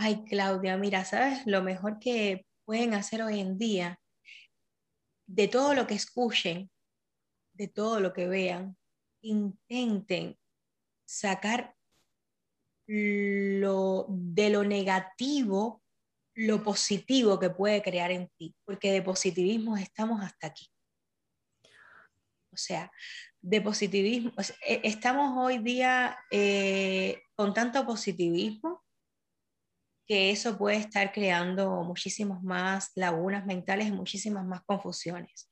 Ay, Claudia, mira, ¿sabes lo mejor que pueden hacer hoy en día? De todo lo que escuchen, de todo lo que vean, intenten sacar lo, de lo negativo, lo positivo que puede crear en ti, porque de positivismo estamos hasta aquí. O sea, de positivismo, e- estamos hoy día eh, con tanto positivismo que eso puede estar creando muchísimas más lagunas mentales y muchísimas más confusiones.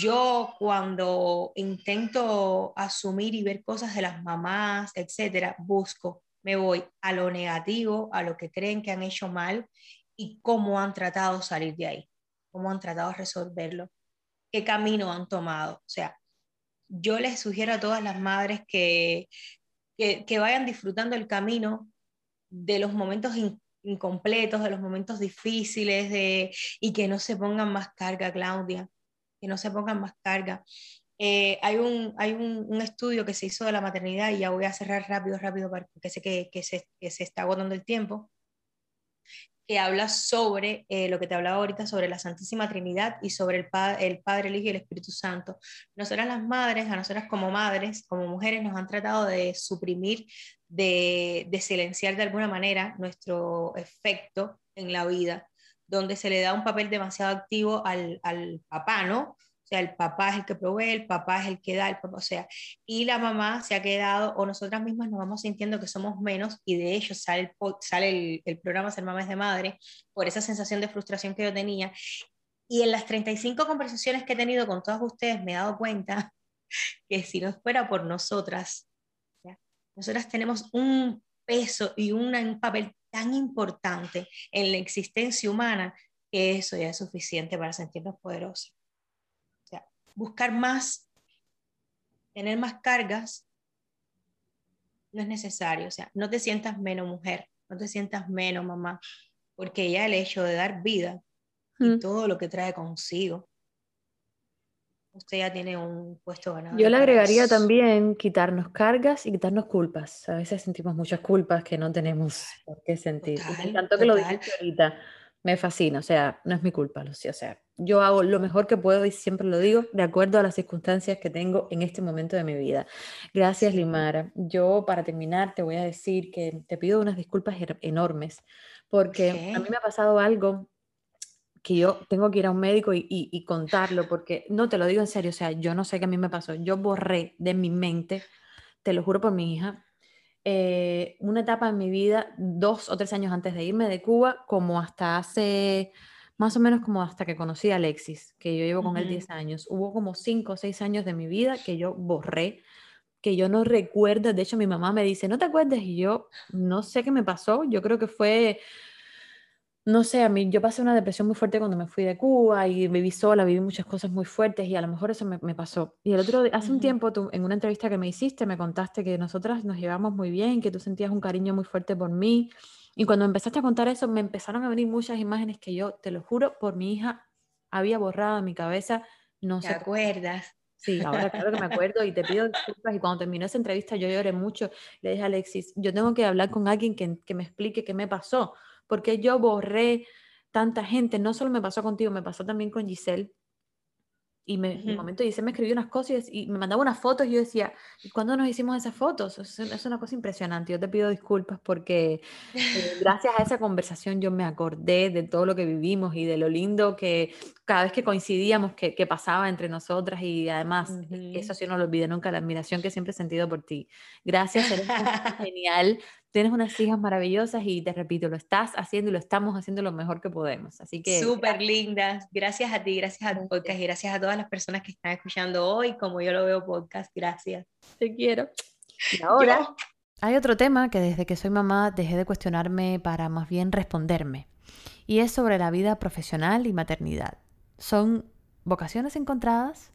Yo cuando intento asumir y ver cosas de las mamás, etcétera, busco, me voy a lo negativo, a lo que creen que han hecho mal y cómo han tratado salir de ahí, cómo han tratado resolverlo, qué camino han tomado. O sea, yo les sugiero a todas las madres que, que, vayan disfrutando el camino de los momentos incompletos, de los momentos difíciles, de, y que no se pongan más carga, Claudia, que no se pongan más carga. Eh, hay un, hay un, un, estudio que se hizo de la maternidad y ya voy a cerrar rápido, rápido, porque sé que, que, se, que se está agotando el tiempo, que habla sobre eh, lo que te hablaba ahorita, sobre la Santísima Trinidad y sobre el, pa el Padre, el Hijo y el Espíritu Santo. Nosotras las madres, a nosotras como madres, como mujeres, nos han tratado de suprimir, de, de silenciar de alguna manera nuestro efecto en la vida, donde se le da un papel demasiado activo al, al papá, ¿no? O sea, el papá es el que provee, el papá es el que da, el papá, o sea, y la mamá se ha quedado, o nosotras mismas nos vamos sintiendo que somos menos, y de hecho sale el, programa Ser Mamá es de Madre, por esa sensación de frustración que yo tenía. Y en las 35 conversaciones que he tenido con todas ustedes me he dado cuenta que si no fuera por nosotras, nosotras tenemos un peso y un papel tan importante en la existencia humana que eso ya es suficiente para sentirnos poderosos buscar más, tener más cargas, no es necesario. O sea, no te sientas menos mujer, no te sientas menos mamá, porque ya el hecho de dar vida y Mm. todo lo que trae consigo, usted ya tiene un puesto ganado. Yo le agregaría también quitarnos cargas y quitarnos culpas. A veces sentimos muchas culpas que no tenemos por qué sentir. Y Total, encantó que lo total. dijiste ahorita. Me fascina, o sea, no es mi culpa, Lucía. O sea, yo hago lo mejor que puedo y siempre lo digo de acuerdo a las circunstancias que tengo en este momento de mi vida. Gracias. Limara. Yo, para terminar, te voy a decir que te pido unas disculpas enormes porque a mí me ha pasado algo que yo tengo que ir a un médico y, y- y contarlo, porque no te lo digo en serio, o sea, yo no sé qué a mí me pasó. Yo borré de mi mente, te lo juro por mi hija, eh, una etapa en mi vida, dos o tres años antes de irme de Cuba, como hasta hace, más o menos como hasta que conocí a Alexis, que yo llevo con él Ujú. 10 años. Hubo como cinco o seis años de mi vida que yo borré, que yo no recuerdo. De hecho, mi mamá me dice, ¿no te acuerdas? Y yo no sé qué me pasó. Yo creo que fue no sé, a mí yo pasé una depresión muy fuerte cuando me fui de Cuba y viví sola, viví muchas cosas muy fuertes y a lo mejor eso me, me pasó. Y el otro, hace un tiempo, tú, en una entrevista que me hiciste, me contaste que nosotras nos llevamos muy bien, que tú sentías un cariño muy fuerte por mí. Y cuando empezaste a contar eso, me empezaron a venir muchas imágenes que yo, te lo juro, por mi hija, había borrado de mi cabeza. No ¿Te sé cómo. acuerdas? Sí, ahora claro que me acuerdo y te pido disculpas. Y cuando terminó esa entrevista yo lloré mucho. Le dije a Alexis, yo tengo que hablar con alguien que, que me explique qué me pasó, porque yo borré tanta gente. No solo me pasó contigo, me pasó también con Giselle. Y me, en un Ujú. momento Giselle me escribió unas cosas y, y me mandaba unas fotos y yo decía, ¿y cuándo nos hicimos esas fotos? Es, es una cosa impresionante. Yo te pido disculpas porque eh, gracias a esa conversación yo me acordé de todo lo que vivimos y de lo lindo que cada vez que coincidíamos que, que pasaba entre nosotras y además Ujú. eso sí no lo olvidé nunca, la admiración que siempre he sentido por ti. Gracias, eres genial, tienes unas hijas maravillosas y te repito, lo estás haciendo y lo estamos haciendo lo mejor que podemos. Así que Súper lindas. Gracias a ti, gracias al podcast y gracias a todas las personas que están escuchando hoy, como yo lo veo podcast. Gracias. te quiero. Y ahora Yo- hay otro tema que desde que soy mamá dejé de cuestionarme para más bien responderme. y es sobre la vida profesional y maternidad. Son vocaciones encontradas,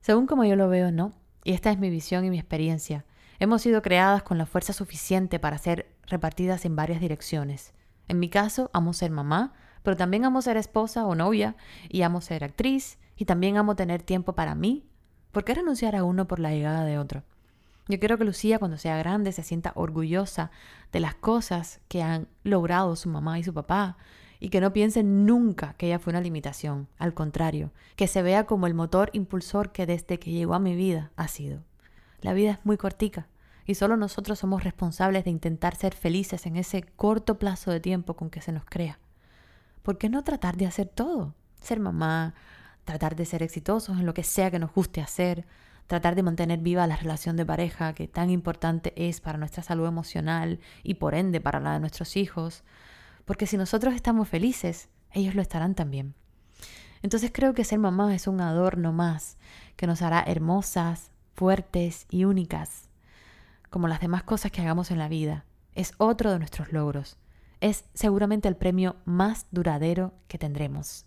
según como yo lo veo, no. Y esta es mi visión y mi experiencia. Hemos sido creadas con la fuerza suficiente para ser repartidas en varias direcciones. En mi caso, amo ser mamá, pero también amo ser esposa o novia, y amo ser actriz, y también amo tener tiempo para mí. ¿Por qué renunciar a uno por la llegada de otro? Yo quiero que Lucía cuando sea grande se sienta orgullosa de las cosas que han logrado su mamá y su papá y que no piense nunca que ella fue una limitación, al contrario, que se vea como el motor impulsor que desde que llegó a mi vida ha sido. La vida es muy cortica y solo nosotros somos responsables de intentar ser felices en ese corto plazo de tiempo con que se nos crea. ¿Por qué no tratar de hacer todo? Ser mamá, tratar de ser exitosos en lo que sea que nos guste hacer, tratar de mantener viva la relación de pareja que tan importante es para nuestra salud emocional y por ende para la de nuestros hijos, porque si nosotros estamos felices, ellos lo estarán también. Entonces creo que ser mamá es un adorno más que nos hará hermosas, fuertes y únicas, como las demás cosas que hagamos en la vida. Es otro de nuestros logros. Es seguramente el premio más duradero que tendremos.